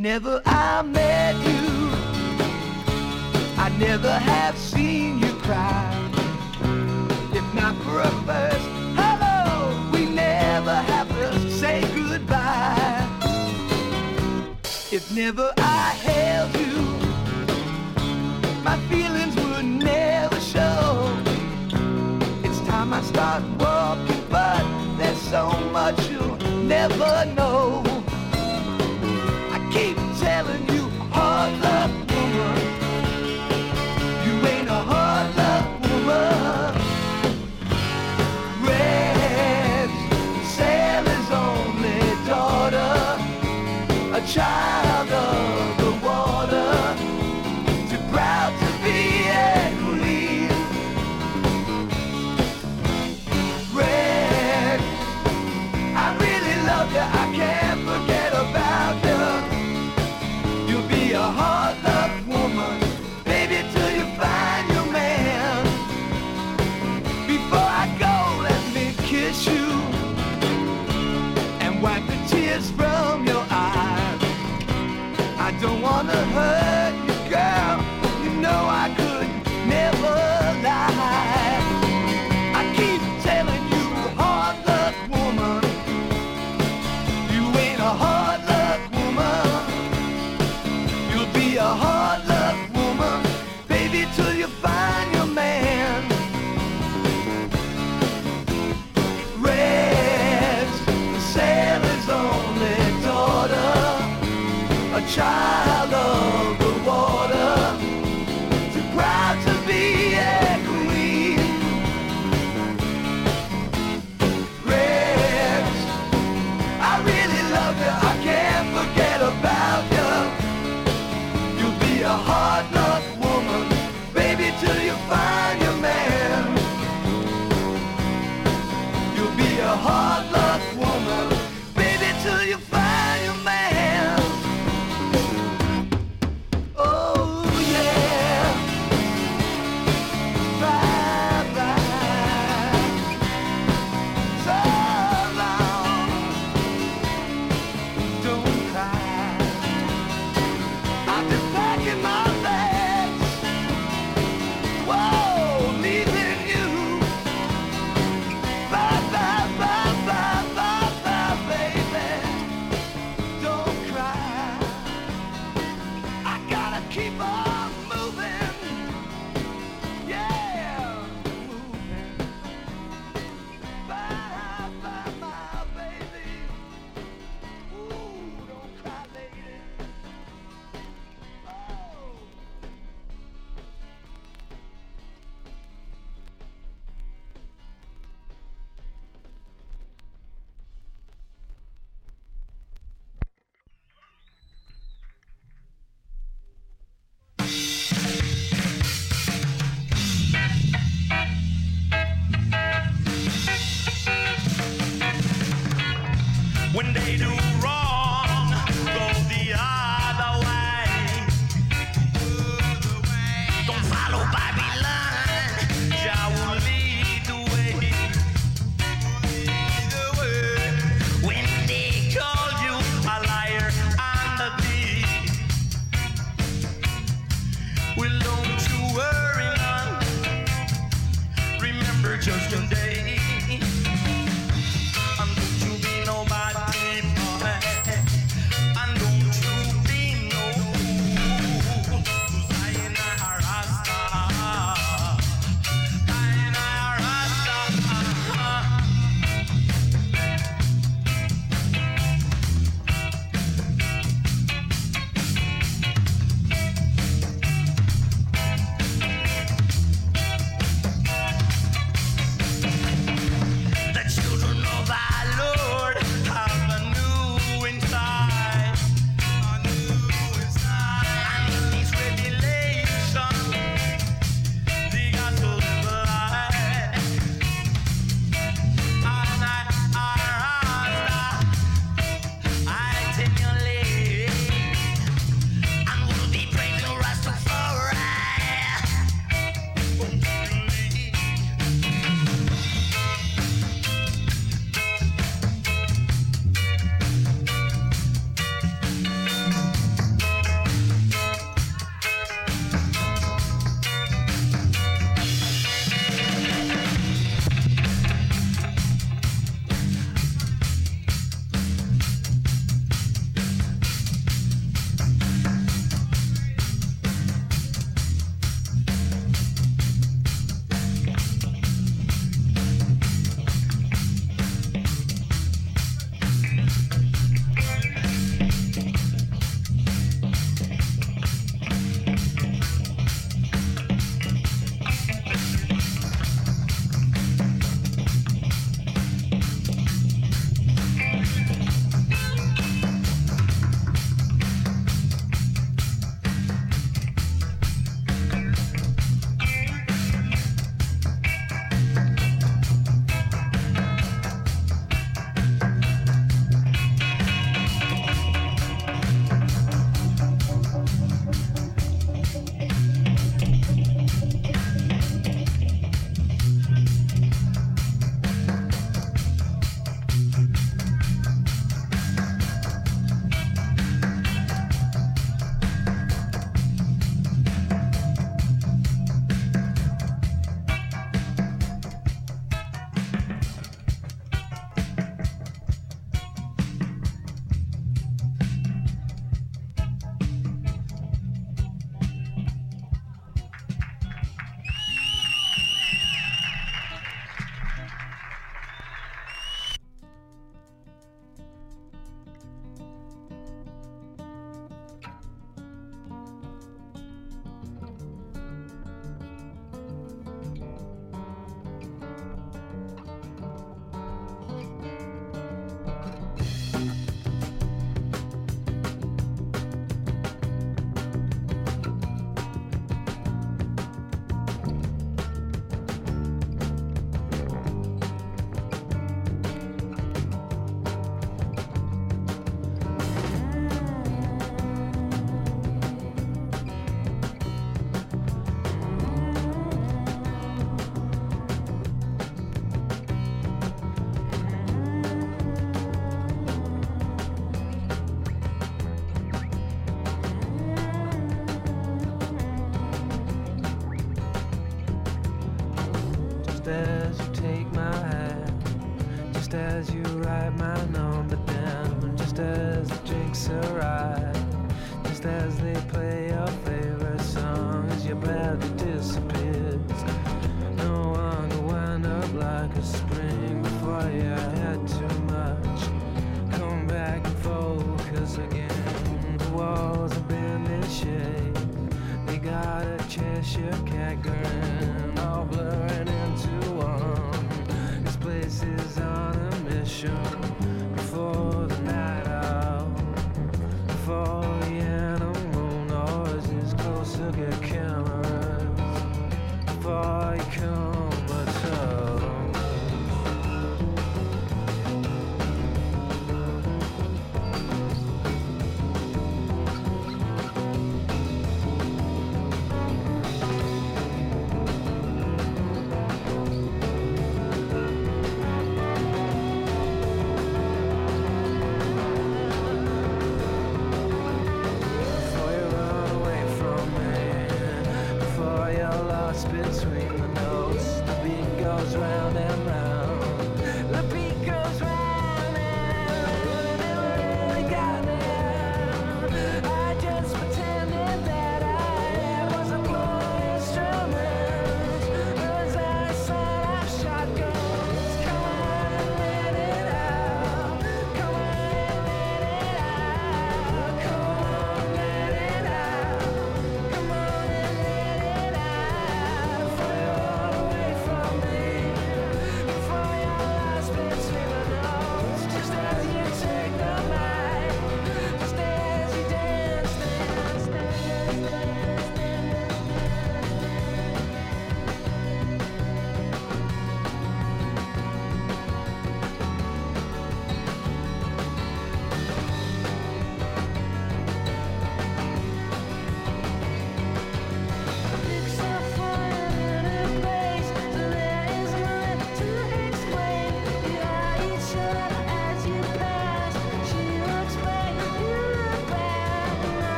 Never I met you. I never have seen you cry. If not for a first hello, we never have to say goodbye. If never I held you, my feelings would never show. It's time I start walking, but there's so much you'll never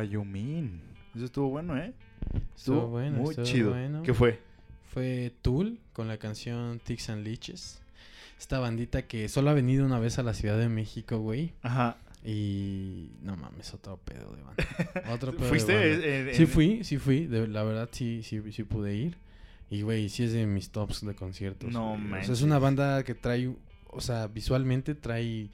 Wyoming. Eso estuvo bueno, ¿eh? Estuvo bueno, muy estuvo chido. bueno. ¿Qué fue? Fue Tool con la canción Ticks and Leeches. Esta bandita que solo ha venido una vez a la Ciudad de México, güey. Ajá. Y no mames, otro pedo de banda. (laughs) Otro pedo de ¿Fuiste banda. en- en- Sí fui, sí fui. de- la verdad sí, sí, sí pude ir. Y güey, sí es de mis tops de conciertos. No güey. O sea, manches. es una banda que trae, o sea, visualmente trae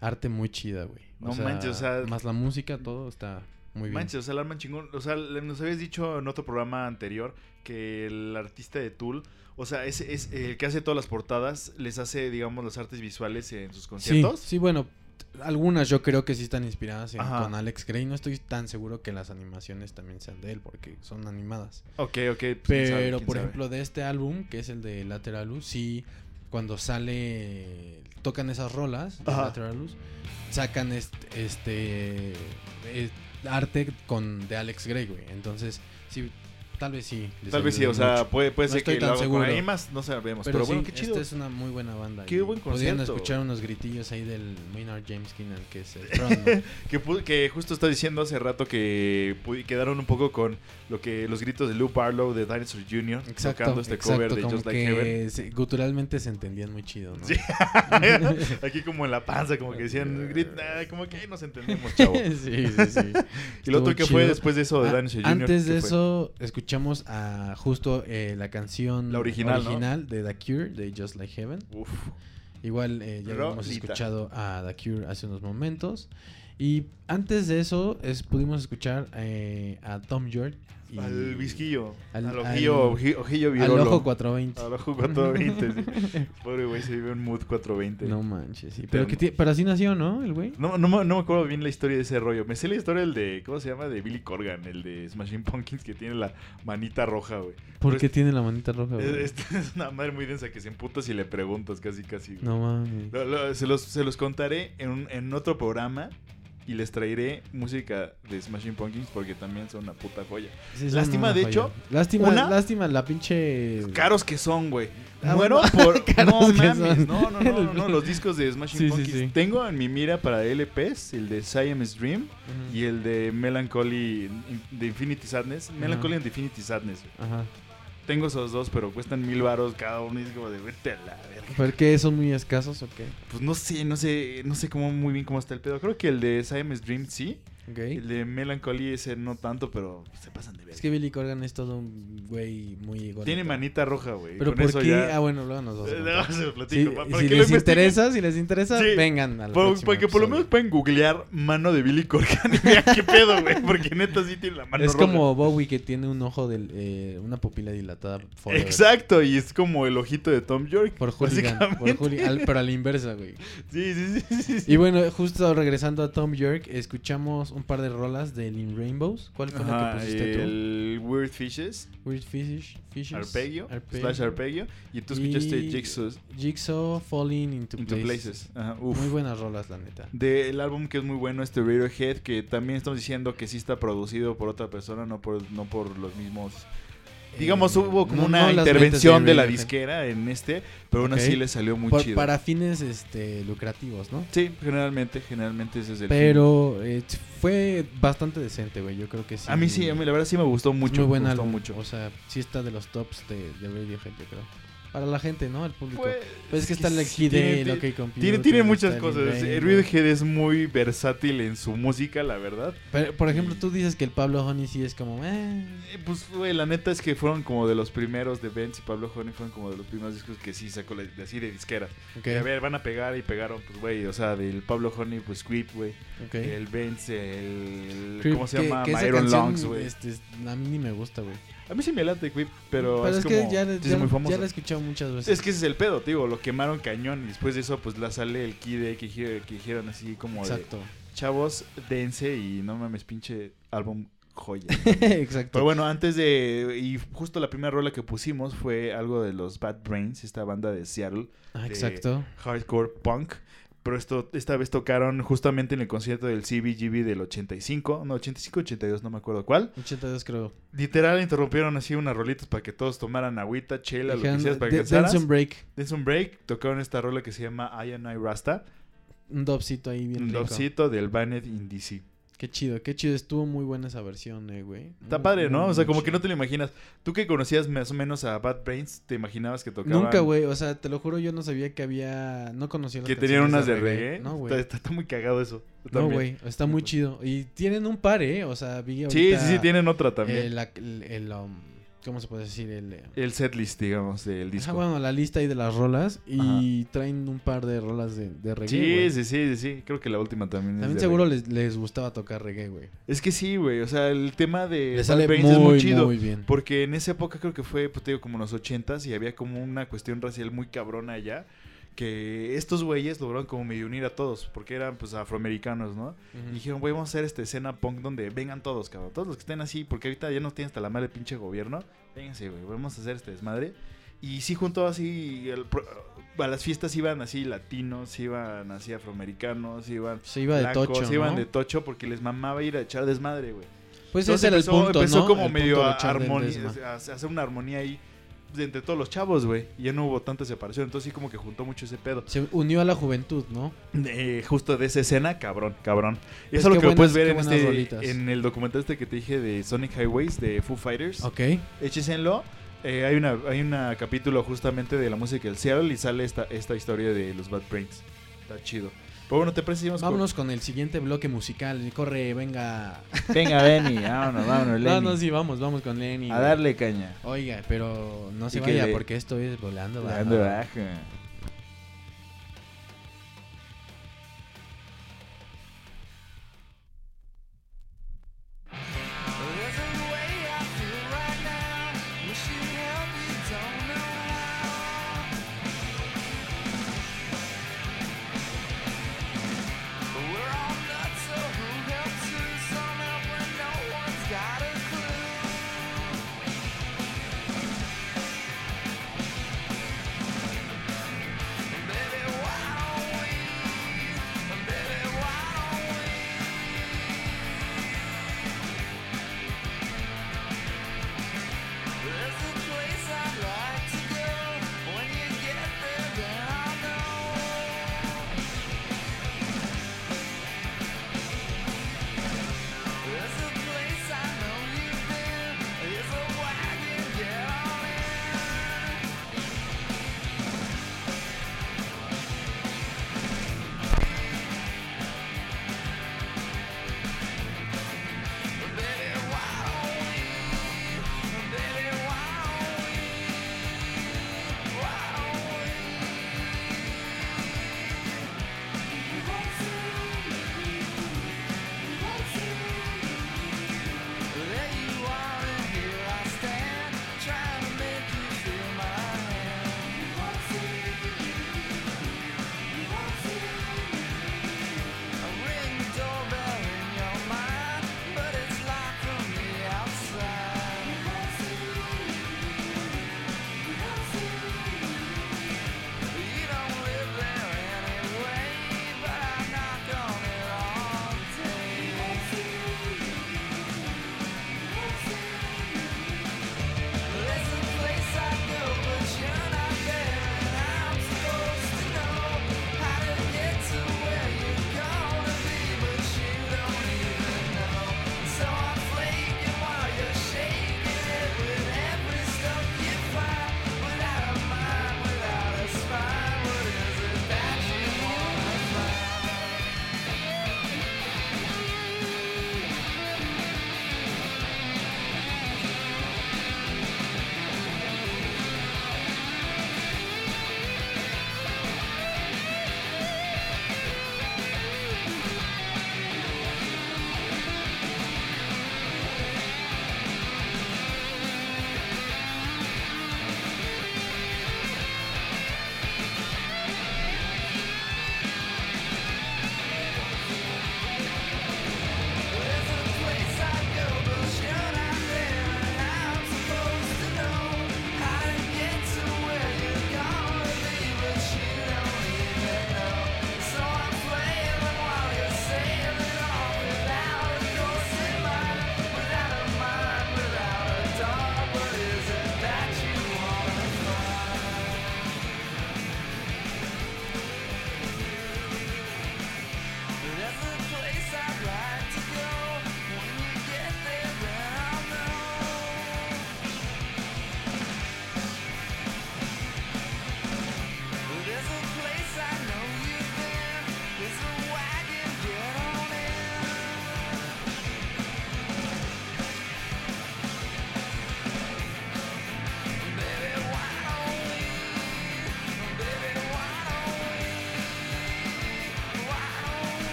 arte muy chida, güey. No manches, o sea- Más la música, todo está muy bien. Manches, o sea, el arman chingón. O sea, nos habías dicho en otro programa anterior que el artista de Tool, o sea, es, es el que hace todas las portadas, les hace, digamos, las artes visuales en sus Sí, conciertos. sí, bueno, algunas yo creo que sí están inspiradas en- con Alex Gray. No estoy tan seguro que las animaciones también sean de él porque son animadas. Ok, ok. pues, quién sabe, Pero, quién por sabe. ejemplo, de este álbum, que es el de Lateralus, sí, cuando sale, tocan esas rolas de Ajá. Lateralus, sacan este, este arte con de Alex Gray, güey. Entonces, sí, tal vez sí. Tal vez sí, o sea, puede, puede No ser que tan lo con seguro. más, no sabemos. Pero, Pero, bueno, sí, qué chido. esta es una muy buena banda. Qué buen Podrían concierto. escuchar unos gritillos ahí del Maynard James Keenan, que es el (laughs) que, que justo está diciendo hace rato que quedaron un poco con lo que los gritos de Lou Barlow de Dinosaur Jr. Exacto, tocando este cover exacto, de como Just Like Heaven. que se- entendían muy chido, ¿no? Sí. (laughs) Aquí como en la panza, como que decían, (laughs) "Grit- ah, como que ahí nos entendemos, chavo. (laughs) sí, sí, sí. y lo otro que fue chido. después de eso de Ah, Dinosaur Jr. Antes de ¿qué fue? eso, escuchamos a justo eh, la canción La original, ¿no? original de The Cure, de Just Like Heaven. Igual eh, ya hemos Rolita. escuchado a The Cure hace unos momentos. Y antes de eso, es, pudimos escuchar eh, a Tom York. Y Al visquillo, al- al ojillo, al- oji- ojillo al virolo. ojo 420. Al ojo 420, sí. (laughs) Pobre güey, se vive en mood 420. No manches, sí. Pero, que pero así nació, ¿no? El güey. No, no, me- no me acuerdo bien la historia de ese rollo. Me sé la historia del de, ¿cómo se llama? De Billy Corgan, el de Smashing Pumpkins, que tiene la manita roja, güey. ¿Por Pero qué es- tiene la manita roja, güey? Es, es- (laughs) es una madre muy densa que se emputa si le preguntas casi, casi. güey. No mames. Lo- lo- se, los, se los contaré en, un- en otro programa y les traeré música de Smashing Pumpkins porque también son una puta joya. Sí, Lástima, de joya. hecho, Lástima, una- lástima la pinche. caros que son, güey. Ah, bueno. (laughs) por... No mames, no, no, no, no, los discos de Smashing Sí, Pumpkins. sí. Tengo en mi mira para LPs el de Siamese Dream Ujú. y el de Melancholy de Infinity Sadness. Melancholy and Infinity Sadness. Ajá. Tengo esos dos, pero cuestan mil varos cada uno y es como de vete a la verga. ¿Por qué son muy escasos o qué? Pues no sé, no sé, no sé cómo muy bien cómo está el pedo. Creo que el de Siamese Dream sí. Ok. El de Melancholy ese no tanto, pero se pasan de verga. Es que Billy Corgan es todo un güey muy ególatra. Tiene manita roja, güey. Pero Con ¿por qué? ya- Ah, bueno, luego nos vamos a luego se lo platico, Sí, para si que les interesa, si les interesa, Sí. vengan al Por- próximo para que por lo menos pueden googlear mano de Billy Corgan y vean qué pedo, güey. (laughs) Porque neta sí tiene la mano Es roja. como Bowie que tiene un ojo del eh, una pupila dilatada forever. Exacto, y es como el ojito de Tom York. Por hooligan, por al- pero a la inversa, güey. Sí, sí, sí, sí, sí. Y bueno, justo regresando a Tom York, escuchamos un par de rolas de In Rainbows. ¿Cuál fue la Ajá, que pusiste tú? el Weird Fishes. Weird Fishes, Fishes Arpeggio, slash arpeggio, y tú escuchaste Jigsaw. Jigsaw Falling into, Into Places. Places, ajá, uf. Muy buenas rolas, la neta. Del álbum que es muy bueno, este Radiohead, que también estamos diciendo que sí está producido por otra persona, no por, no por los mismos... Digamos, Eh, hubo como no- una no intervención de, de la disquera en este, pero aún Ok. así le salió muy Por- chido. Para fines este, lucrativos, ¿no? Sí, generalmente, generalmente ese es el. Pero eh, fue bastante decente, güey. Yo creo que sí. A mí sí, a mí la verdad sí me gustó mucho. Muy buen me gustó álbum. mucho. O sea, sí está de los tops de, de Radiohead, yo creo. Para la gente, ¿no? El público. Pues, Pues es que está el sí, XD, tiene- el OK Computer. Tiene, tiene muchas cosas. Radiohead es muy versátil en su música, la verdad. Pero, por ejemplo, tú dices que el Pablo Honey sí es como... Eh, Eh, Pues, güey, la neta es que fueron como de los primeros de Benz y Pablo Honey fueron como de los primeros discos que sí sacó la- de- así de disquera. Ok. Que, a ver, van a pegar y pegaron, pues, güey, o sea, del Pablo Honey, pues, Creep, güey. Ok. El Benz, el... Creep, ¿Cómo se que- llama? que Iron Lungs, güey. este, es- a mí ni me gusta, güey. A mí sí me late Creep, pero, Pero es, es que como... ya, sí ya- es muy famoso. ya la he escuchado muchas veces. Es que ese es el pedo, tío. Lo quemaron cañón y después de eso, pues la sale el key que, que dijeron así como Exacto. de chavos, dense y no mames, pinche álbum joya. (laughs) Exacto. Pero bueno, antes de. Y justo la primera rola que pusimos fue algo de los Bad Brains, esta banda de Seattle. Ah, de exacto. Hardcore punk. Pero esto, esta vez tocaron justamente en el concierto del CBGB del 85, no, 85, 82, no me acuerdo cuál. 82 creo. Literal interrumpieron así unas rolitas para que todos tomaran agüita, chela, lo que quisieras para que "De- cansaras. dense un break". Dense un break. Tocaron esta rola que se llama I and I Rasta. Un dopcito ahí bien Un rico. del Banned in DC. Qué chido, qué chido. Estuvo muy buena esa versión, eh, güey. Está Muy, padre, ¿no? muy, O sea, como que no te lo imaginas. Tú que conocías más o menos a Bad Brains, ¿te imaginabas que tocaban? Nunca, güey. O sea, te lo juro, yo no sabía que había. No conocía las Que tenían unas de reggae. No, güey. está- está muy cagado eso. No, güey. Está muy chido. Y tienen un par, ¿eh? O sea, vi Sí, ahorita, sí, sí, tienen otra también. eh, la- el, el, um, ¿Cómo se puede decir? El. eh, El setlist, digamos, del disco. Ajá, bueno, la lista ahí de las rolas. Y traen un par de rolas de, de reggae. Sí, sí, sí, sí. Creo que la última también es También de seguro les, les gustaba tocar reggae, güey. Es que sí, güey. O sea, el tema de Le Bad sale Brains es muy muy, chido. muy bien. Porque en esa época creo que fue, pues te digo, como en los ochentas y había como una cuestión racial muy cabrona allá. Que estos güeyes lograron como medio unir a todos, porque eran pues afroamericanos, ¿no? Y dijeron, güey, vamos a hacer esta escena punk donde vengan todos, cabrón. Todos los que estén así, porque ahorita ya no tienen hasta la madre pinche gobierno. Vénganse, güey, vamos a hacer este desmadre. Y sí, junto así, el a las fiestas iban así latinos, iban así afroamericanos, iban Se iba de blancos, tocho, iban ¿no? de tocho porque les mamaba ir a echar desmadre, güey. Pues Entonces ese era el empezó, punto, empezó ¿no? como El medio de a, hacer una armonía ahí de entre todos los chavos, güey. Y ya no hubo tanta separación, entonces sí como que juntó mucho ese pedo. Se unió a la juventud, ¿no? Eh, justo de esa escena, cabrón, cabrón. Y eso es lo que puedes ver en, este, en el documental este que te dije de Sonic Highways de Foo Fighters. Ok. Échenlo. Eh, hay una hay una capítulo justamente de la música del Seattle y sale esta, esta historia de los Bad Brains. Está chido. Pero bueno, te parece con- Vámonos con el siguiente bloque musical. Corre, venga. (laughs) Venga, Benny, vámonos, vámonos, No, Lenny. no, sí, vamos, vamos con Lenny. A darle caña. Oiga, pero no se vaya le- porque esto es volando bajo. Volando bajo.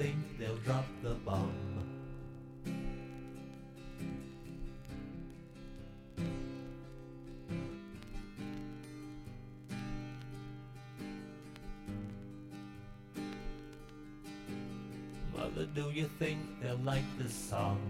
think they'll drop the bomb. Mother, do you think they'll like this song?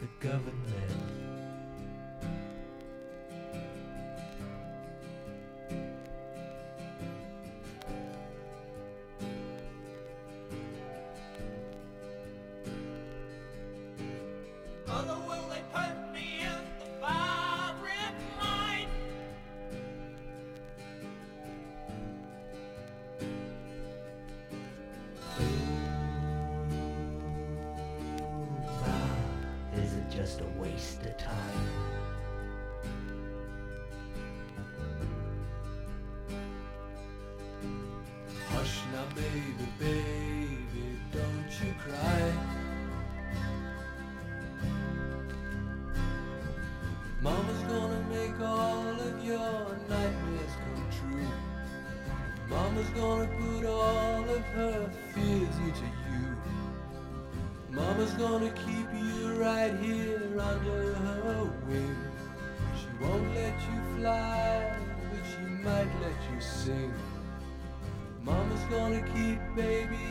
the government. gonna put all of her fears into you. Mama's gonna keep you right here under her wing. She won't let you fly, but she might let you sing. Mama's gonna keep baby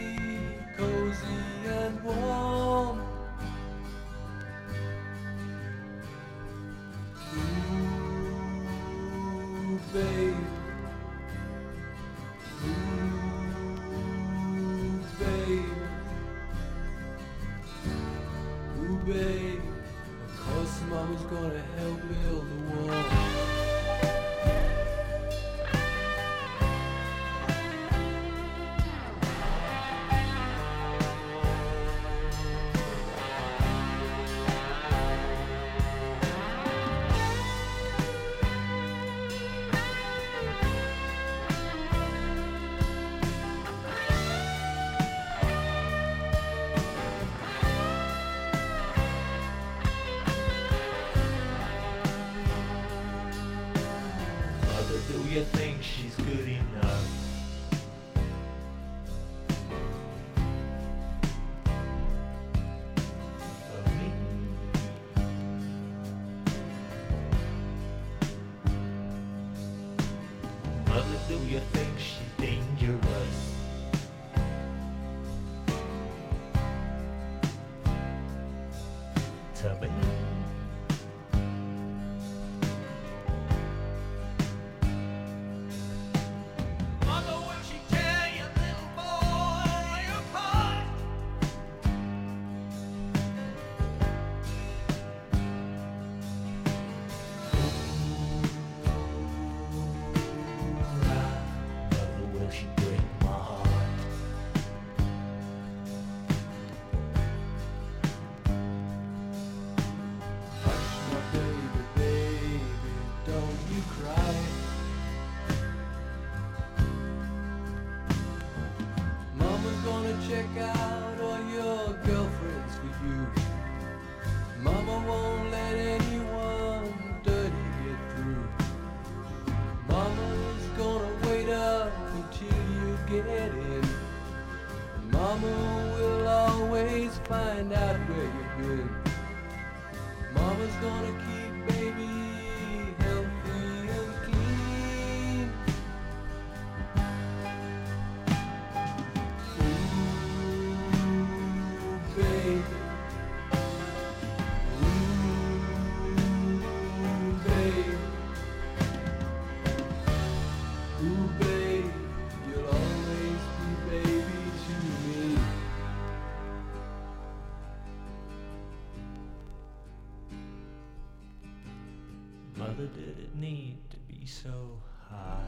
so high.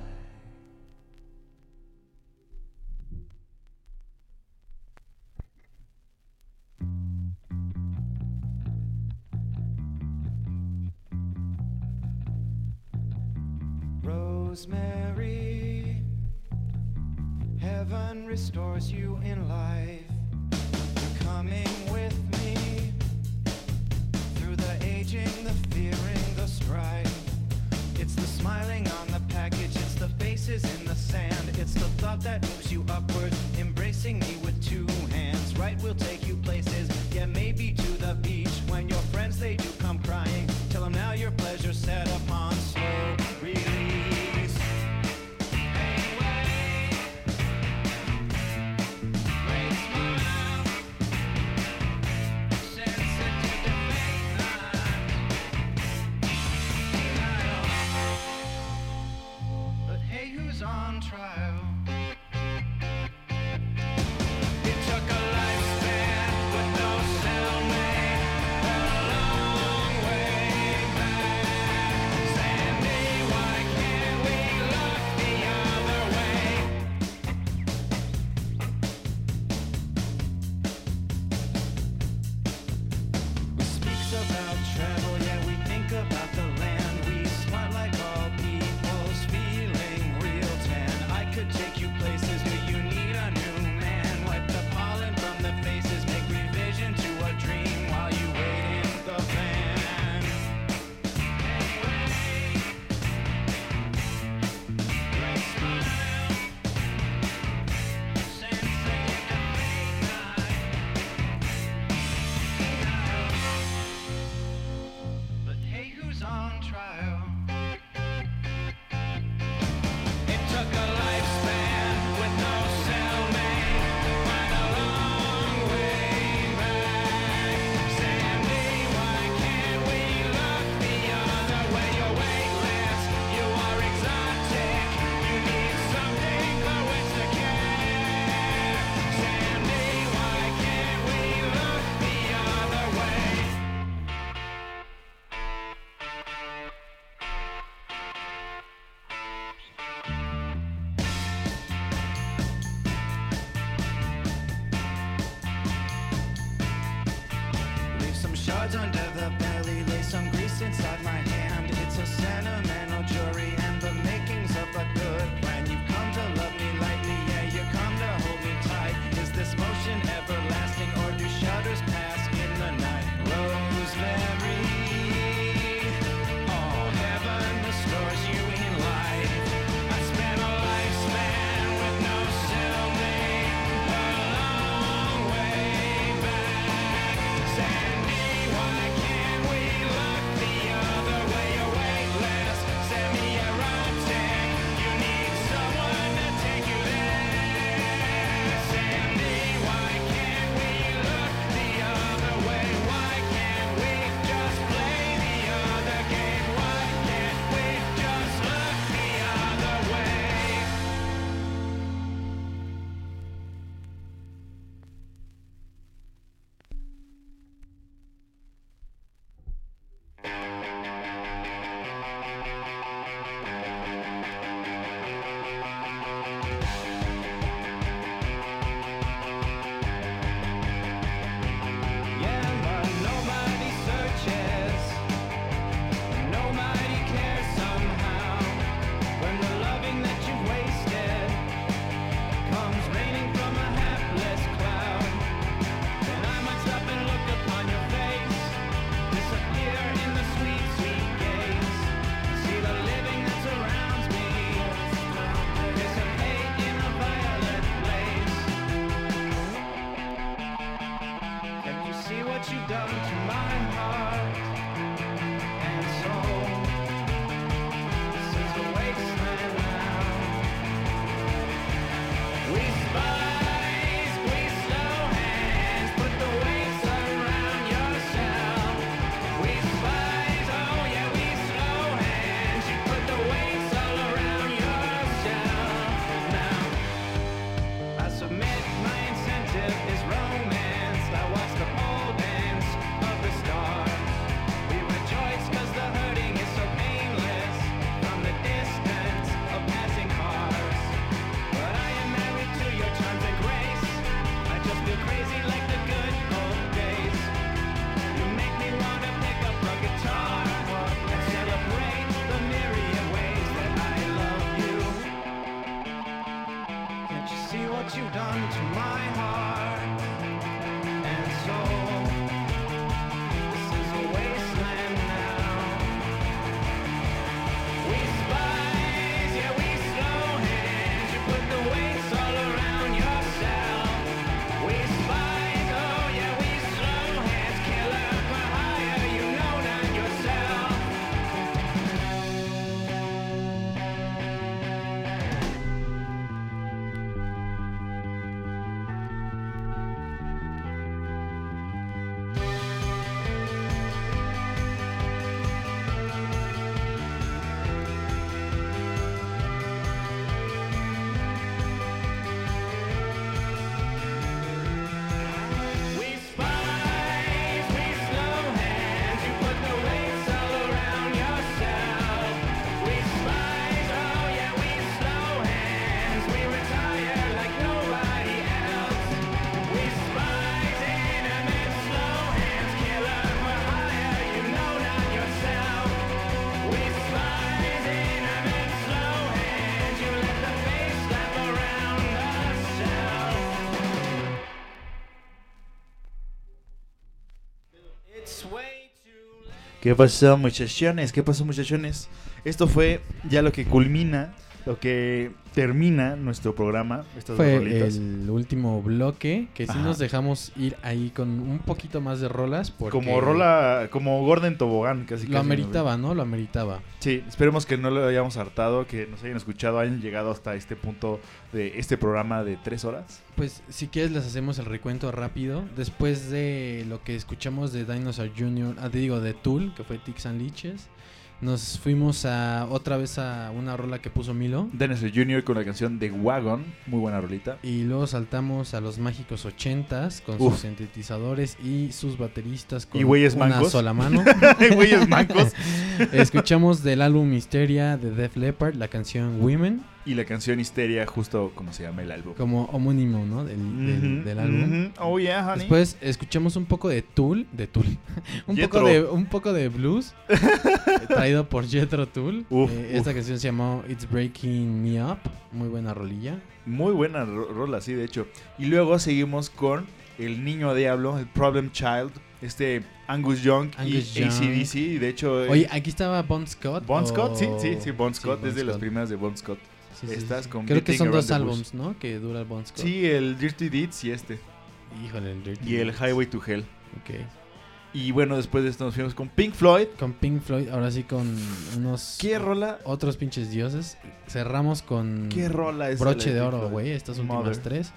Rosemary, heaven restores you in life. ¿Qué pasó, muchachones? ¿Qué pasó, muchachones? Esto fue ya lo que culmina, lo que termina nuestro programa. Estas dos Fue rolitas. el último bloque que sí Ajá. nos dejamos ir ahí con un poquito más de rolas. Porque Como rola, como Gordon Tobogán, casi Lo casi, ameritaba, ¿no? Lo ameritaba. Sí, esperemos que no lo hayamos hartado, que nos hayan escuchado, hayan llegado hasta este punto de este programa de tres horas. Pues si quieres les hacemos el recuento rápido. Después de lo que escuchamos de Dinosaur Jr., ah, te digo de Tool, que fue Tix and Leeches, nos fuimos a otra vez a una rola que puso Milo. Dennis Jr. con la canción The Wagon, muy buena rolita. Y luego saltamos a los mágicos ochentas con Uf. sus sintetizadores y sus bateristas con Y una mancos. sola mano. (laughs) Y mancos. (laughs) Escuchamos del álbum Misteria de Def Leppard la canción Women Y la canción Histeria, justo como se llama el álbum. como homónimo, ¿no? Del, del- Ujú, del álbum. Oh, yeah, honey. Después escuchamos un poco de Tool, de Tool. (laughs) un poco de un poco de blues eh, traído por Jethro. (laughs) Uf, Eh, esta canción se llamó It's Breaking Me Up, muy buena rolilla. Muy buena ro- rola, sí, de hecho. Y luego seguimos con El Niño Diablo, el Problem Child, este Angus Young Angus y. ACDC. De hecho, eh, Oye, aquí estaba Bon Scott. Bon o- Scott, sí, sí, sí, Bon Scott, Bon es de las primeras de Bon Scott. Sí, sí, Estas sí. con Creo que son dos the álbums, ¿no? Que dura el Bon Scott. Sí, el Dirty Deeds y este. Híjole, el Dirty Y el Deeds. Highway to Hell. Ok. Y bueno, después de esto nos fuimos con Pink Floyd. Con Pink Floyd, ahora sí con unos... ¿Qué rola? Otros pinches dioses. Cerramos con... ¿Qué rola es Broche de oro, güey. Estas últimas Mother. tres.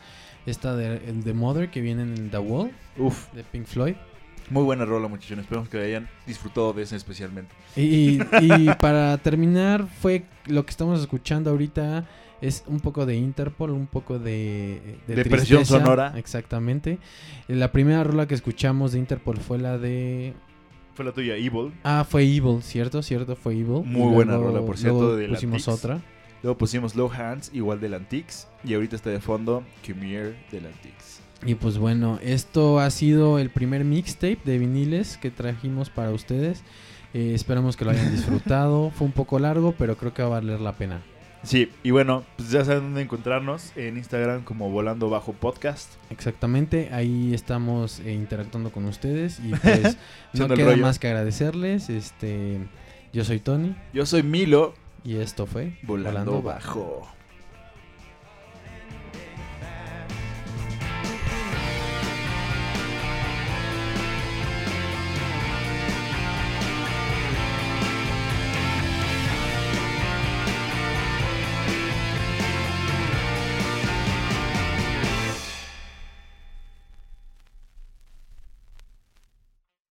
Esta de, de Mother que viene en The Wall. Uf. De Pink Floyd. Muy buena rola, muchachos. Esperamos que hayan disfrutado de esa especialmente. Y, y (laughs) para terminar, fue lo que estamos escuchando ahorita. Es un poco de Interpol, un poco de, Depresión tristeza, sonora. Exactamente. La primera rola que escuchamos de Interpol fue la de. Fue la tuya, Evil. Ah, fue Evil, ¿cierto? ¿Cierto? Fue Evil. Muy buena rola, por cierto, luego de pusimos Antiques. otra. Luego pusimos Low Hands, igual del Antiques. Y ahorita está de fondo Cumier del Antiques. Y pues bueno, esto ha sido el primer mixtape de viniles que trajimos para ustedes. Eh, esperamos que lo hayan (laughs) disfrutado. Fue un poco largo, pero creo que va a valer la pena. Sí, y bueno, pues ya saben dónde encontrarnos. En Instagram como Volando Bajo Podcast. Exactamente, ahí estamos eh, interactuando con ustedes y (laughs) pues no queda rollo. más que agradecerles. Este, yo soy Tony Yo soy Milo. y esto fue Volando Bajo.